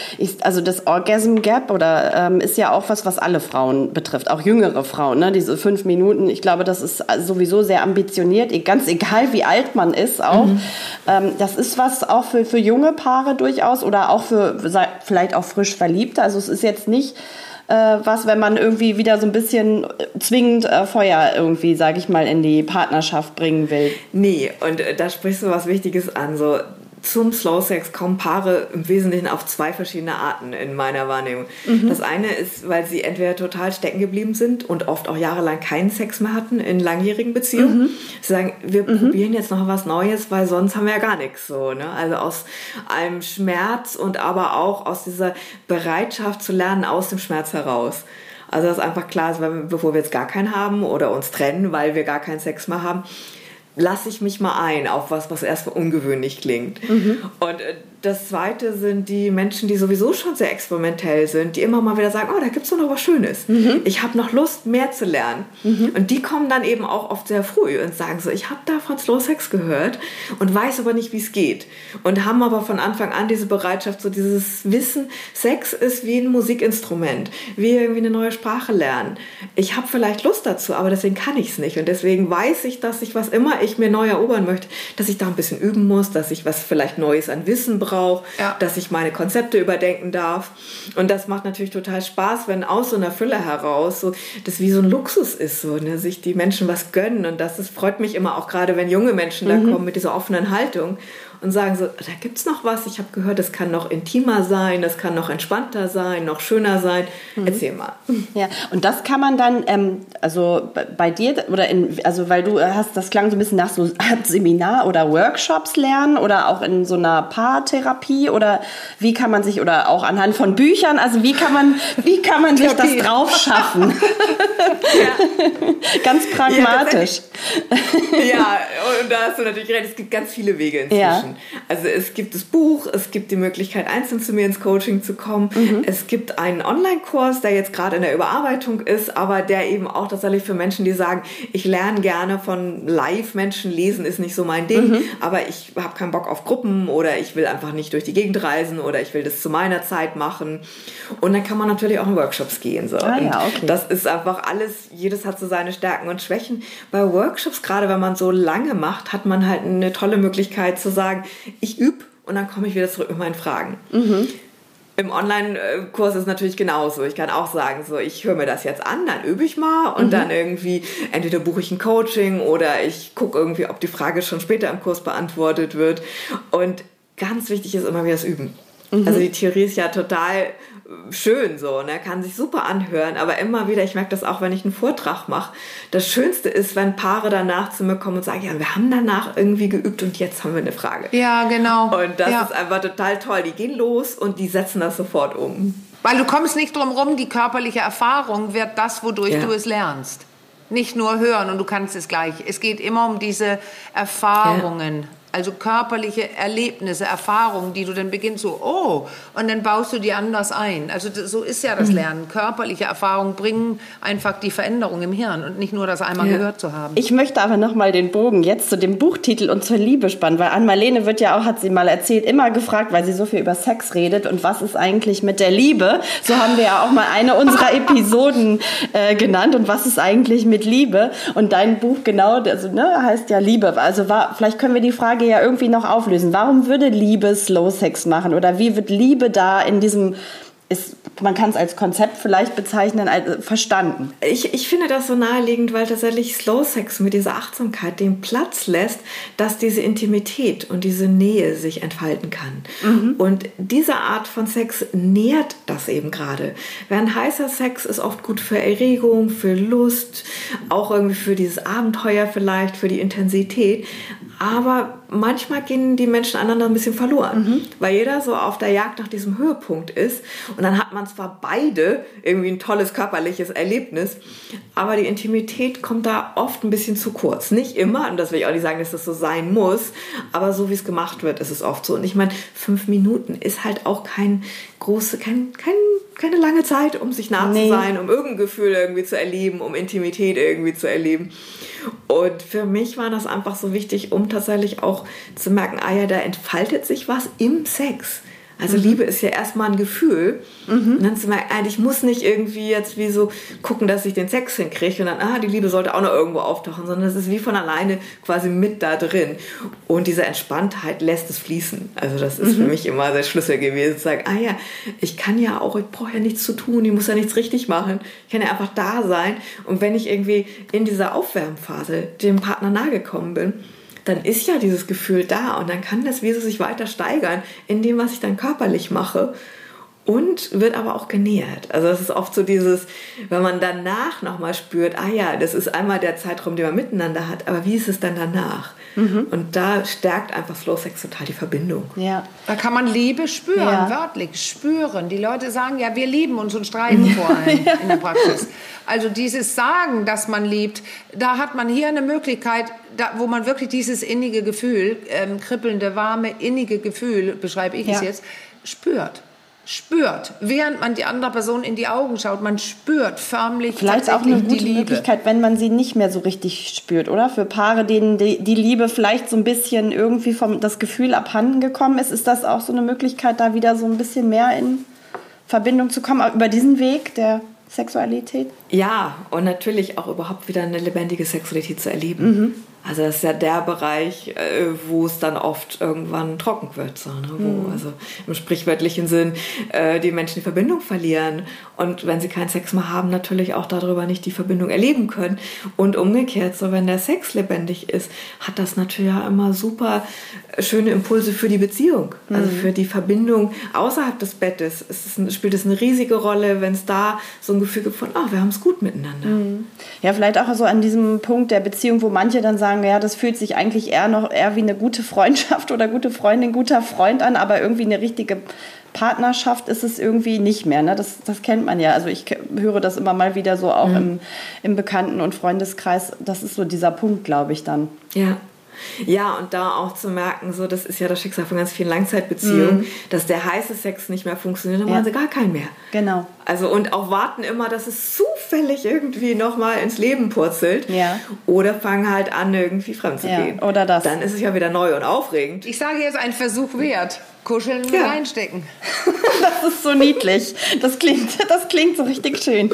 also das Orgasm Gap oder ähm, ist ja auch was, was alle Frauen betrifft, auch jüngere Frauen, ne? diese fünf Minuten. Ich glaube, das ist sowieso sehr ambitioniert, ganz egal wie alt man ist auch. Mhm. Ähm, das ist was auch für, für junge Paare durchaus oder auch für vielleicht auch frisch Verliebte. Also es ist jetzt nicht äh, was, wenn man irgendwie wieder so ein bisschen zwingend äh, Feuer irgendwie, sage ich mal, in die Partnerschaft bringen will. Nee, und äh, da sprichst du was Wichtiges an. So zum Slow Sex kommen Paare im Wesentlichen auf zwei verschiedene Arten in meiner Wahrnehmung. Mhm. Das eine ist, weil sie entweder total stecken geblieben sind und oft auch jahrelang keinen Sex mehr hatten in langjährigen Beziehungen. Mhm. Sie sagen, wir mhm. probieren jetzt noch was Neues, weil sonst haben wir ja gar nichts so. Ne? Also aus einem Schmerz und aber auch aus dieser Bereitschaft zu lernen aus dem Schmerz heraus. Also dass einfach klar ist, bevor wir jetzt gar keinen haben oder uns trennen, weil wir gar keinen Sex mehr haben, lasse ich mich mal ein auf was, was erstmal ungewöhnlich klingt. Mhm. Und äh, das zweite sind die Menschen, die sowieso schon sehr experimentell sind, die immer mal wieder sagen, oh, da gibt es doch noch was Schönes. Mhm. Ich habe noch Lust, mehr zu lernen. Mhm. Und die kommen dann eben auch oft sehr früh und sagen so, ich habe da von Slow Sex gehört und weiß aber nicht, wie es geht. Und haben aber von Anfang an diese Bereitschaft, so dieses Wissen, Sex ist wie ein Musikinstrument, wie irgendwie eine neue Sprache lernen. Ich habe vielleicht Lust dazu, aber deswegen kann ich es nicht. Und deswegen weiß ich, dass ich, was immer ich mir neu erobern möchte, dass ich da ein bisschen üben muss, dass ich was vielleicht Neues an Wissen brauche brauche, ja. dass ich meine Konzepte überdenken darf. Und das macht natürlich total Spaß, wenn aus so einer Fülle heraus so das wie so ein Luxus ist, so ne, sich die Menschen was gönnen. Und das ist, freut mich immer auch gerade, wenn junge Menschen mhm. da kommen mit dieser offenen Haltung und sagen so, da gibt es noch was. Ich habe gehört, es kann noch intimer sein, es kann noch entspannter sein, noch schöner sein. Mhm. Erzähl mal. Ja, und das kann man dann, ähm, also bei dir oder in, also weil du hast, das klang so ein bisschen nach so <laughs> Seminar oder Workshops lernen oder auch in so einer Paartherapie oder wie kann man sich oder auch anhand von Büchern, also wie kann man, wie kann man sich das drauf schaffen? <laughs> <laughs> Ganz pragmatisch. Ja, ja, und da hast du natürlich recht, es gibt ganz viele Wege inzwischen. Ja. Also es gibt das Buch, es gibt die Möglichkeit, einzeln zu mir ins Coaching zu kommen. Mhm. Es gibt einen Online-Kurs, der jetzt gerade in der Überarbeitung ist, aber der eben auch tatsächlich für Menschen, die sagen, ich lerne gerne von Live-Menschen, lesen ist nicht so mein Ding, mhm. aber ich habe keinen Bock auf Gruppen oder ich will einfach nicht durch die Gegend reisen oder ich will das zu meiner Zeit machen. Und dann kann man natürlich auch in Workshops gehen. So. Ah, ja, okay. Das ist einfach alles, jedes hat so seine Stärken und Schwächen. Bei Workshops, gerade wenn man so lange macht, hat man halt eine tolle Möglichkeit zu sagen, ich übe und dann komme ich wieder zurück mit meinen Fragen. Mhm. Im Online-Kurs ist es natürlich genauso. Ich kann auch sagen, so, ich höre mir das jetzt an, dann übe ich mal und mhm. dann irgendwie, entweder buche ich ein Coaching oder ich gucke irgendwie, ob die Frage schon später im Kurs beantwortet wird. Und ganz wichtig ist immer wieder das Üben. Mhm. Also die Theorie ist ja total schön so, ne? kann sich super anhören, aber immer wieder, ich merke das auch, wenn ich einen Vortrag mache, das Schönste ist, wenn Paare danach zu mir kommen und sagen, ja, wir haben danach irgendwie geübt und jetzt haben wir eine Frage. Ja, genau. Und das ja. ist einfach total toll. Die gehen los und die setzen das sofort um. Weil du kommst nicht drum rum, die körperliche Erfahrung wird das, wodurch ja. du es lernst. Nicht nur hören und du kannst es gleich. Es geht immer um diese Erfahrungen. Ja. Also körperliche Erlebnisse, Erfahrungen, die du dann beginnst so, oh, und dann baust du die anders ein. Also so ist ja das mhm. Lernen. Körperliche Erfahrungen bringen einfach die Veränderung im Hirn und nicht nur das einmal ja. gehört zu haben. Ich möchte aber noch mal den Bogen jetzt zu dem Buchtitel und zur Liebe spannen, weil Ann-Marlene wird ja auch, hat sie mal erzählt, immer gefragt, weil sie so viel über Sex redet und was ist eigentlich mit der Liebe? So haben wir ja auch mal eine unserer <laughs> Episoden äh, genannt und was ist eigentlich mit Liebe? Und dein Buch genau, also ne, heißt ja Liebe. Also war, vielleicht können wir die Frage Frage ja irgendwie noch auflösen. Warum würde Liebe Slow Sex machen? Oder wie wird Liebe da in diesem ist, man kann es als Konzept vielleicht bezeichnen, als verstanden. Ich, ich finde das so naheliegend, weil tatsächlich Slow Sex mit dieser Achtsamkeit den Platz lässt, dass diese Intimität und diese Nähe sich entfalten kann. Mhm. Und diese Art von Sex nährt das eben gerade. Während heißer Sex ist oft gut für Erregung, für Lust, auch irgendwie für dieses Abenteuer vielleicht, für die Intensität. Aber manchmal gehen die Menschen einander ein bisschen verloren, mhm. weil jeder so auf der Jagd nach diesem Höhepunkt ist. Und dann hat man zwar beide irgendwie ein tolles körperliches Erlebnis, aber die Intimität kommt da oft ein bisschen zu kurz. Nicht immer, und das will ich auch nicht sagen, dass das so sein muss, aber so wie es gemacht wird, ist es oft so. Und ich meine, fünf Minuten ist halt auch kein große, kein, kein keine lange Zeit, um sich nah nee. zu sein, um irgendein Gefühl irgendwie zu erleben, um Intimität irgendwie zu erleben. Und für mich war das einfach so wichtig, um tatsächlich auch zu merken, ah ja, da entfaltet sich was im Sex. Also mhm. Liebe ist ja erstmal ein Gefühl. Mhm. Und dann zu merken, ich muss nicht irgendwie jetzt wie so gucken, dass ich den Sex hinkriege und dann, ah, die Liebe sollte auch noch irgendwo auftauchen, sondern es ist wie von alleine quasi mit da drin. Und diese Entspanntheit lässt es fließen. Also das ist mhm. für mich immer der Schlüssel gewesen, zu sagen, ah ja, ich kann ja auch, ich brauche ja nichts zu tun, ich muss ja nichts richtig machen. Ich kann ja einfach da sein. Und wenn ich irgendwie in dieser Aufwärmphase dem Partner nahegekommen bin, dann ist ja dieses Gefühl da und dann kann das Wesen sich weiter steigern in dem, was ich dann körperlich mache und wird aber auch genährt. Also es ist oft so dieses, wenn man danach nochmal spürt, ah ja, das ist einmal der Zeitraum, den man miteinander hat, aber wie ist es dann danach? Mhm. Und da stärkt einfach Slow Sex total die Verbindung. Ja. Da kann man Liebe spüren, ja. wörtlich spüren. Die Leute sagen ja, wir lieben uns und streiten vor <laughs> allem ja. in der Praxis. Also dieses Sagen, dass man liebt, da hat man hier eine Möglichkeit, da, wo man wirklich dieses innige Gefühl, ähm, kribbelnde, warme, innige Gefühl, beschreibe ich ja. es jetzt, spürt spürt, während man die andere Person in die Augen schaut, man spürt förmlich Vielleicht auch eine gute Möglichkeit, wenn man sie nicht mehr so richtig spürt, oder? Für Paare, denen die, die Liebe vielleicht so ein bisschen irgendwie vom das Gefühl abhanden gekommen ist, ist das auch so eine Möglichkeit, da wieder so ein bisschen mehr in Verbindung zu kommen über diesen Weg der Sexualität? Ja, und natürlich auch überhaupt wieder eine lebendige Sexualität zu erleben. Mhm. Also das ist ja der Bereich, äh, wo es dann oft irgendwann trocken wird, so, ne? wo mhm. also im sprichwörtlichen Sinn äh, die Menschen die Verbindung verlieren und wenn sie keinen Sex mehr haben, natürlich auch darüber nicht die Verbindung erleben können. Und umgekehrt, so wenn der Sex lebendig ist, hat das natürlich auch immer super schöne Impulse für die Beziehung, also mhm. für die Verbindung außerhalb des Bettes. Es ein, spielt es eine riesige Rolle, wenn es da so ein Gefühl gibt von, oh, wir haben es gut miteinander. Mhm. Ja, vielleicht auch so an diesem Punkt der Beziehung, wo manche dann sagen, sagen, ja, das fühlt sich eigentlich eher noch eher wie eine gute Freundschaft oder gute Freundin, guter Freund an, aber irgendwie eine richtige Partnerschaft ist es irgendwie nicht mehr. Ne? Das, das kennt man ja. Also ich höre das immer mal wieder so auch mhm. im, im Bekannten- und Freundeskreis. Das ist so dieser Punkt, glaube ich, dann. Ja. Ja, und da auch zu merken, so das ist ja das Schicksal von ganz vielen Langzeitbeziehungen, mhm. dass der heiße Sex nicht mehr funktioniert, dann ja. machen sie gar keinen mehr. Genau. Also und auch warten immer, dass es zufällig irgendwie nochmal ins Leben purzelt. Ja. Oder fangen halt an, irgendwie fremd zu ja. gehen. Oder das. Dann ist es ja wieder neu und aufregend. Ich sage jetzt ein Versuch wert. Kuscheln und ja. reinstecken. <laughs> das ist so niedlich. Das klingt, das klingt so richtig schön.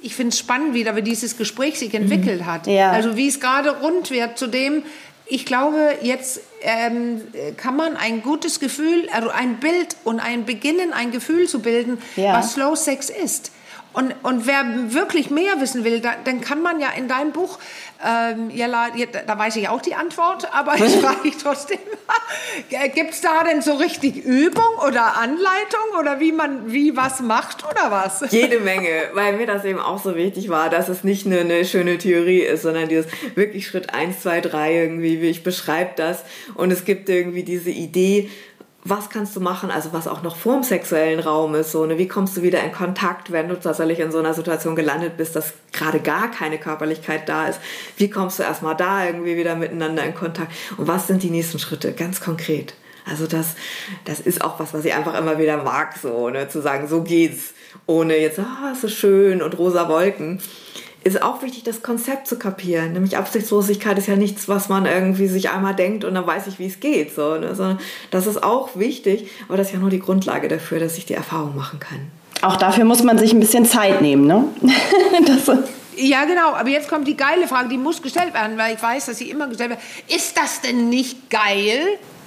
Ich finde es spannend, wie da dieses Gespräch sich entwickelt mhm. hat. Ja. Also wie es gerade rund wird zu dem, ich glaube, jetzt ähm, kann man ein gutes Gefühl, also ein Bild und ein Beginnen, ein Gefühl zu bilden, ja. was Slow Sex ist. Und, und wer wirklich mehr wissen will, da, dann kann man ja in deinem Buch, ähm, ja, da weiß ich auch die Antwort, aber ich <laughs> frage dich trotzdem, gibt es da denn so richtig Übung oder Anleitung oder wie man wie was macht oder was? Jede Menge, weil mir das eben auch so wichtig war, dass es nicht nur eine schöne Theorie ist, sondern dieses wirklich Schritt 1, 2, 3 irgendwie, wie ich beschreibe das. Und es gibt irgendwie diese Idee, was kannst du machen, also was auch noch vorm sexuellen Raum ist, so, ne, wie kommst du wieder in Kontakt, wenn du tatsächlich in so einer Situation gelandet bist, dass gerade gar keine Körperlichkeit da ist, wie kommst du erstmal da irgendwie wieder miteinander in Kontakt? Und was sind die nächsten Schritte, ganz konkret. Also das, das ist auch was, was ich einfach immer wieder mag, so, ne, zu sagen, so geht's, ohne jetzt, ah, ist so schön und rosa Wolken, ist auch wichtig, das Konzept zu kapieren. Nämlich Absichtslosigkeit ist ja nichts, was man irgendwie sich einmal denkt und dann weiß ich, wie es geht. So, ne? Sondern das ist auch wichtig, aber das ist ja nur die Grundlage dafür, dass ich die Erfahrung machen kann. Auch dafür muss man sich ein bisschen Zeit nehmen, ne? <laughs> ja, genau. Aber jetzt kommt die geile Frage, die muss gestellt werden, weil ich weiß, dass sie immer gestellt wird. Ist das denn nicht geil?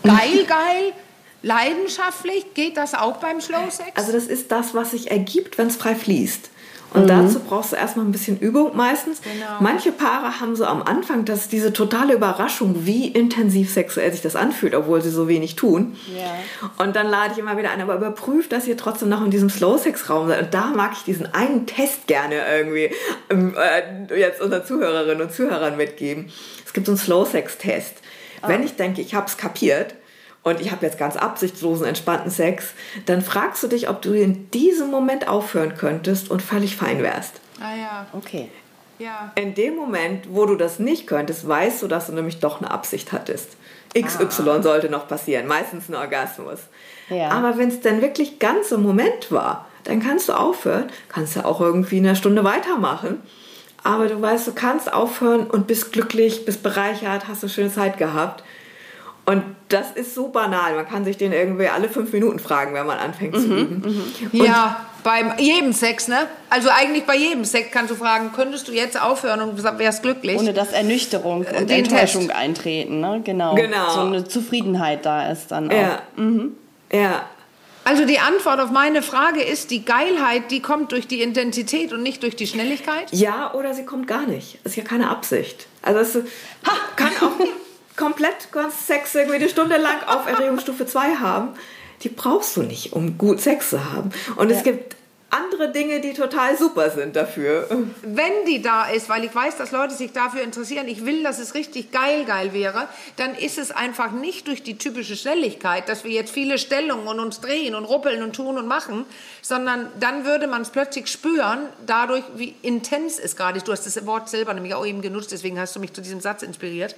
Geil, <laughs> geil? leidenschaftlich. Geht das auch beim Slow Sex? Also das ist das, was sich ergibt, wenn es frei fließt. Und mhm. dazu brauchst du erstmal ein bisschen Übung meistens. Genau. Manche Paare haben so am Anfang das, diese totale Überraschung, wie intensiv sexuell sich das anfühlt, obwohl sie so wenig tun. Yeah. Und dann lade ich immer wieder ein, aber überprüft, dass ihr trotzdem noch in diesem Slow-Sex-Raum seid. Und da mag ich diesen einen Test gerne irgendwie ähm, äh, jetzt unseren Zuhörerinnen und Zuhörern mitgeben. Es gibt so einen Slow-Sex-Test. Oh. Wenn ich denke, ich habe es kapiert, und ich habe jetzt ganz absichtslosen, entspannten Sex, dann fragst du dich, ob du in diesem Moment aufhören könntest und völlig fein wärst. Ah ja. Okay. Ja. In dem Moment, wo du das nicht könntest, weißt du, dass du nämlich doch eine Absicht hattest. XY ah. sollte noch passieren, meistens ein Orgasmus. Ja. Aber wenn es dann wirklich ganz im Moment war, dann kannst du aufhören, kannst du auch irgendwie eine Stunde weitermachen. Aber du weißt, du kannst aufhören und bist glücklich, bist bereichert, hast eine schöne Zeit gehabt. Und das ist so banal. Man kann sich den irgendwie alle fünf Minuten fragen, wenn man anfängt mhm, zu üben. Mhm. Ja, bei jedem Sex, ne? Also eigentlich bei jedem Sex kannst du fragen, könntest du jetzt aufhören und wärst glücklich? Ohne dass Ernüchterung äh, und Enttäuschung Test. eintreten, ne? Genau. genau. So eine Zufriedenheit da ist dann auch. Ja. Mhm. ja. Also die Antwort auf meine Frage ist, die Geilheit, die kommt durch die Intensität und nicht durch die Schnelligkeit? Ja, oder sie kommt gar nicht. Das ist ja keine Absicht. Also es ha, kann auch <laughs> komplett Sex irgendwie eine Stunde lang auf <laughs> Erregungsstufe 2 haben, die brauchst du nicht, um gut Sex zu haben. Und ja. es gibt andere Dinge, die total super sind dafür. Wenn die da ist, weil ich weiß, dass Leute sich dafür interessieren, ich will, dass es richtig geil geil wäre, dann ist es einfach nicht durch die typische Schnelligkeit, dass wir jetzt viele Stellungen und uns drehen und ruppeln und tun und machen, sondern dann würde man es plötzlich spüren, dadurch, wie intens es gerade ist. Du hast das Wort selber nämlich auch eben genutzt, deswegen hast du mich zu diesem Satz inspiriert.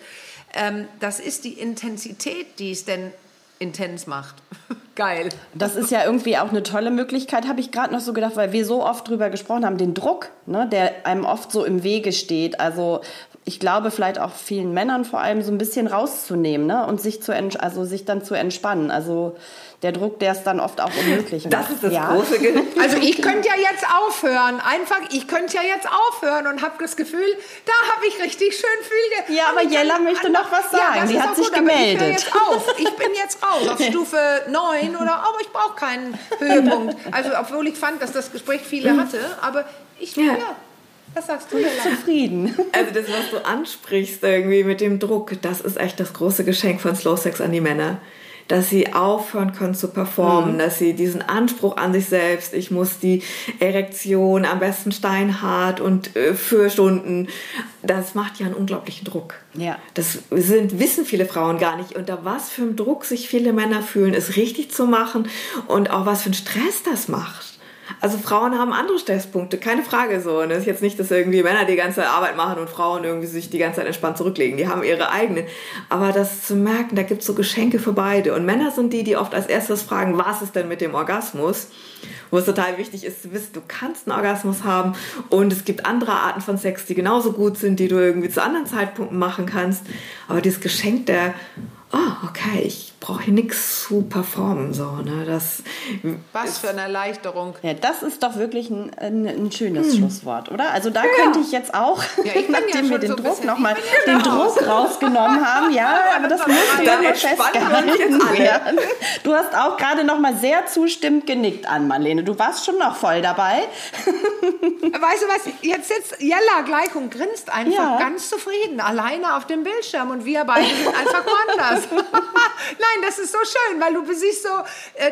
Ähm, das ist die Intensität, die es denn intens macht. <laughs> Geil. Das ist ja irgendwie auch eine tolle Möglichkeit, habe ich gerade noch so gedacht, weil wir so oft drüber gesprochen haben, den Druck, ne, der einem oft so im Wege steht. Also ich glaube vielleicht auch vielen Männern vor allem so ein bisschen rauszunehmen ne, und sich zu also sich dann zu entspannen. Also der Druck, der ist dann oft auch unmöglich. Das ist das ja. große Ge <laughs> Also ich könnte ja jetzt aufhören, einfach, ich könnte ja jetzt aufhören und habe das Gefühl, da habe ich richtig schön viel. Ja, aber Jella möchte noch was sagen, ja, die hat sich gut, gemeldet. ich jetzt auf, ich bin jetzt raus auf <laughs> Stufe 9 oder, aber ich brauche keinen Höhepunkt. Also obwohl ich fand, dass das Gespräch viele hatte, aber ich, ja. ja was sagst du, Hella? Zufrieden. Also das, was du ansprichst irgendwie mit dem Druck, das ist echt das große Geschenk von Slow Sex an die Männer dass sie aufhören können zu performen, mhm. dass sie diesen Anspruch an sich selbst, ich muss die Erektion am besten steinhart und äh, für Stunden, das macht ja einen unglaublichen Druck. Ja. Das sind, wissen viele Frauen gar nicht. Unter was für einem Druck sich viele Männer fühlen, es richtig zu machen und auch was für einen Stress das macht. Also Frauen haben andere Stresspunkte, keine Frage so. Und es ist jetzt nicht, dass irgendwie Männer die ganze Arbeit machen und Frauen irgendwie sich die ganze Zeit entspannt zurücklegen. Die haben ihre eigenen. Aber das zu merken, da gibt es so Geschenke für beide. Und Männer sind die, die oft als erstes fragen, was ist denn mit dem Orgasmus? Wo es total wichtig ist zu wissen, du kannst einen Orgasmus haben und es gibt andere Arten von Sex, die genauso gut sind, die du irgendwie zu anderen Zeitpunkten machen kannst. Aber dieses Geschenk der oh, okay, ich brauche hier nichts zu performen. So, ne? das, Was für eine Erleichterung. Ja, das ist doch wirklich ein, ein, ein schönes hm. Schlusswort, oder? Also da ja. könnte ich jetzt auch, ja, ich <laughs> nachdem ja wir den so Druck nochmal den Druck rausgenommen haben, ja, <laughs> aber das muss nochmal festgehalten werden. Du hast auch gerade nochmal sehr zustimmend genickt an, Marlene. Du warst schon noch voll dabei. <laughs> Weißt du was, jetzt sitzt Jella gleich und grinst einfach ganz zufrieden, alleine auf dem Bildschirm und wir beide sind einfach woanders. Nein, das ist so schön, weil du siehst so äh,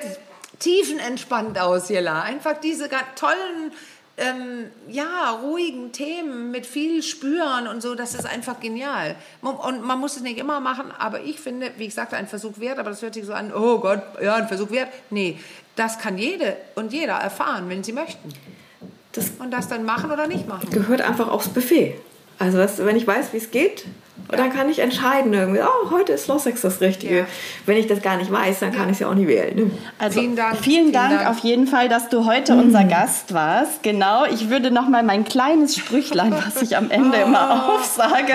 tiefenentspannt aus, Jella. Einfach diese tollen, ähm, ja, ruhigen Themen mit viel Spüren und so, das ist einfach genial. Und man muss es nicht immer machen, aber ich finde, wie ich sagte, ein Versuch wert, aber das hört sich so an, oh Gott, ja, ein Versuch wert. Nee, das kann jede und jeder erfahren, wenn sie möchten. Das und das dann machen oder nicht machen. Gehört einfach aufs Buffet. Also, wenn ich weiß, wie es geht, und dann kann ich entscheiden irgendwie, oh, heute ist Slow Sex das Richtige. Ja. Wenn ich das gar nicht weiß, dann kann ich es ja auch nicht wählen. Ne? Also vielen Dank, vielen Dank, Dank, auf jeden Fall, dass du heute mhm. unser Gast warst. Genau, ich würde noch mal mein kleines Sprüchlein, was ich am Ende immer aufsage.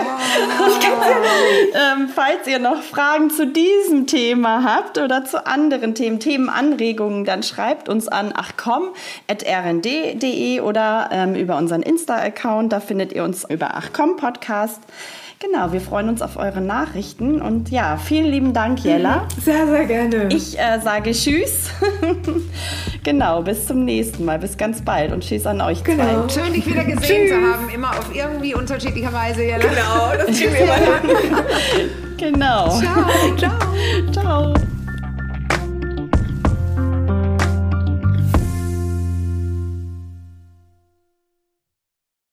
ähm, falls ihr noch Fragen zu diesem Thema habt oder zu anderen Themen, Themenanregungen, dann schreibt uns an achcom.rnd.de oder ähm, über unseren Insta-Account. Da findet ihr uns über achcom Podcast. Genau, wir freuen uns auf eure Nachrichten und ja, vielen lieben Dank, Jella. <laughs> Sehr, sehr gerne. Ich äh, sage Tschüss. <laughs> genau, bis zum nächsten Mal, bis ganz bald und Tschüss an euch genau. zwei. Schön, dich wieder gesehen Tschüss. zu haben, immer auf irgendwie unterschiedlicher Weise, Jella. Genau, das kriegen wir <laughs> immer Genau. Ciao. Ciao. Ciao.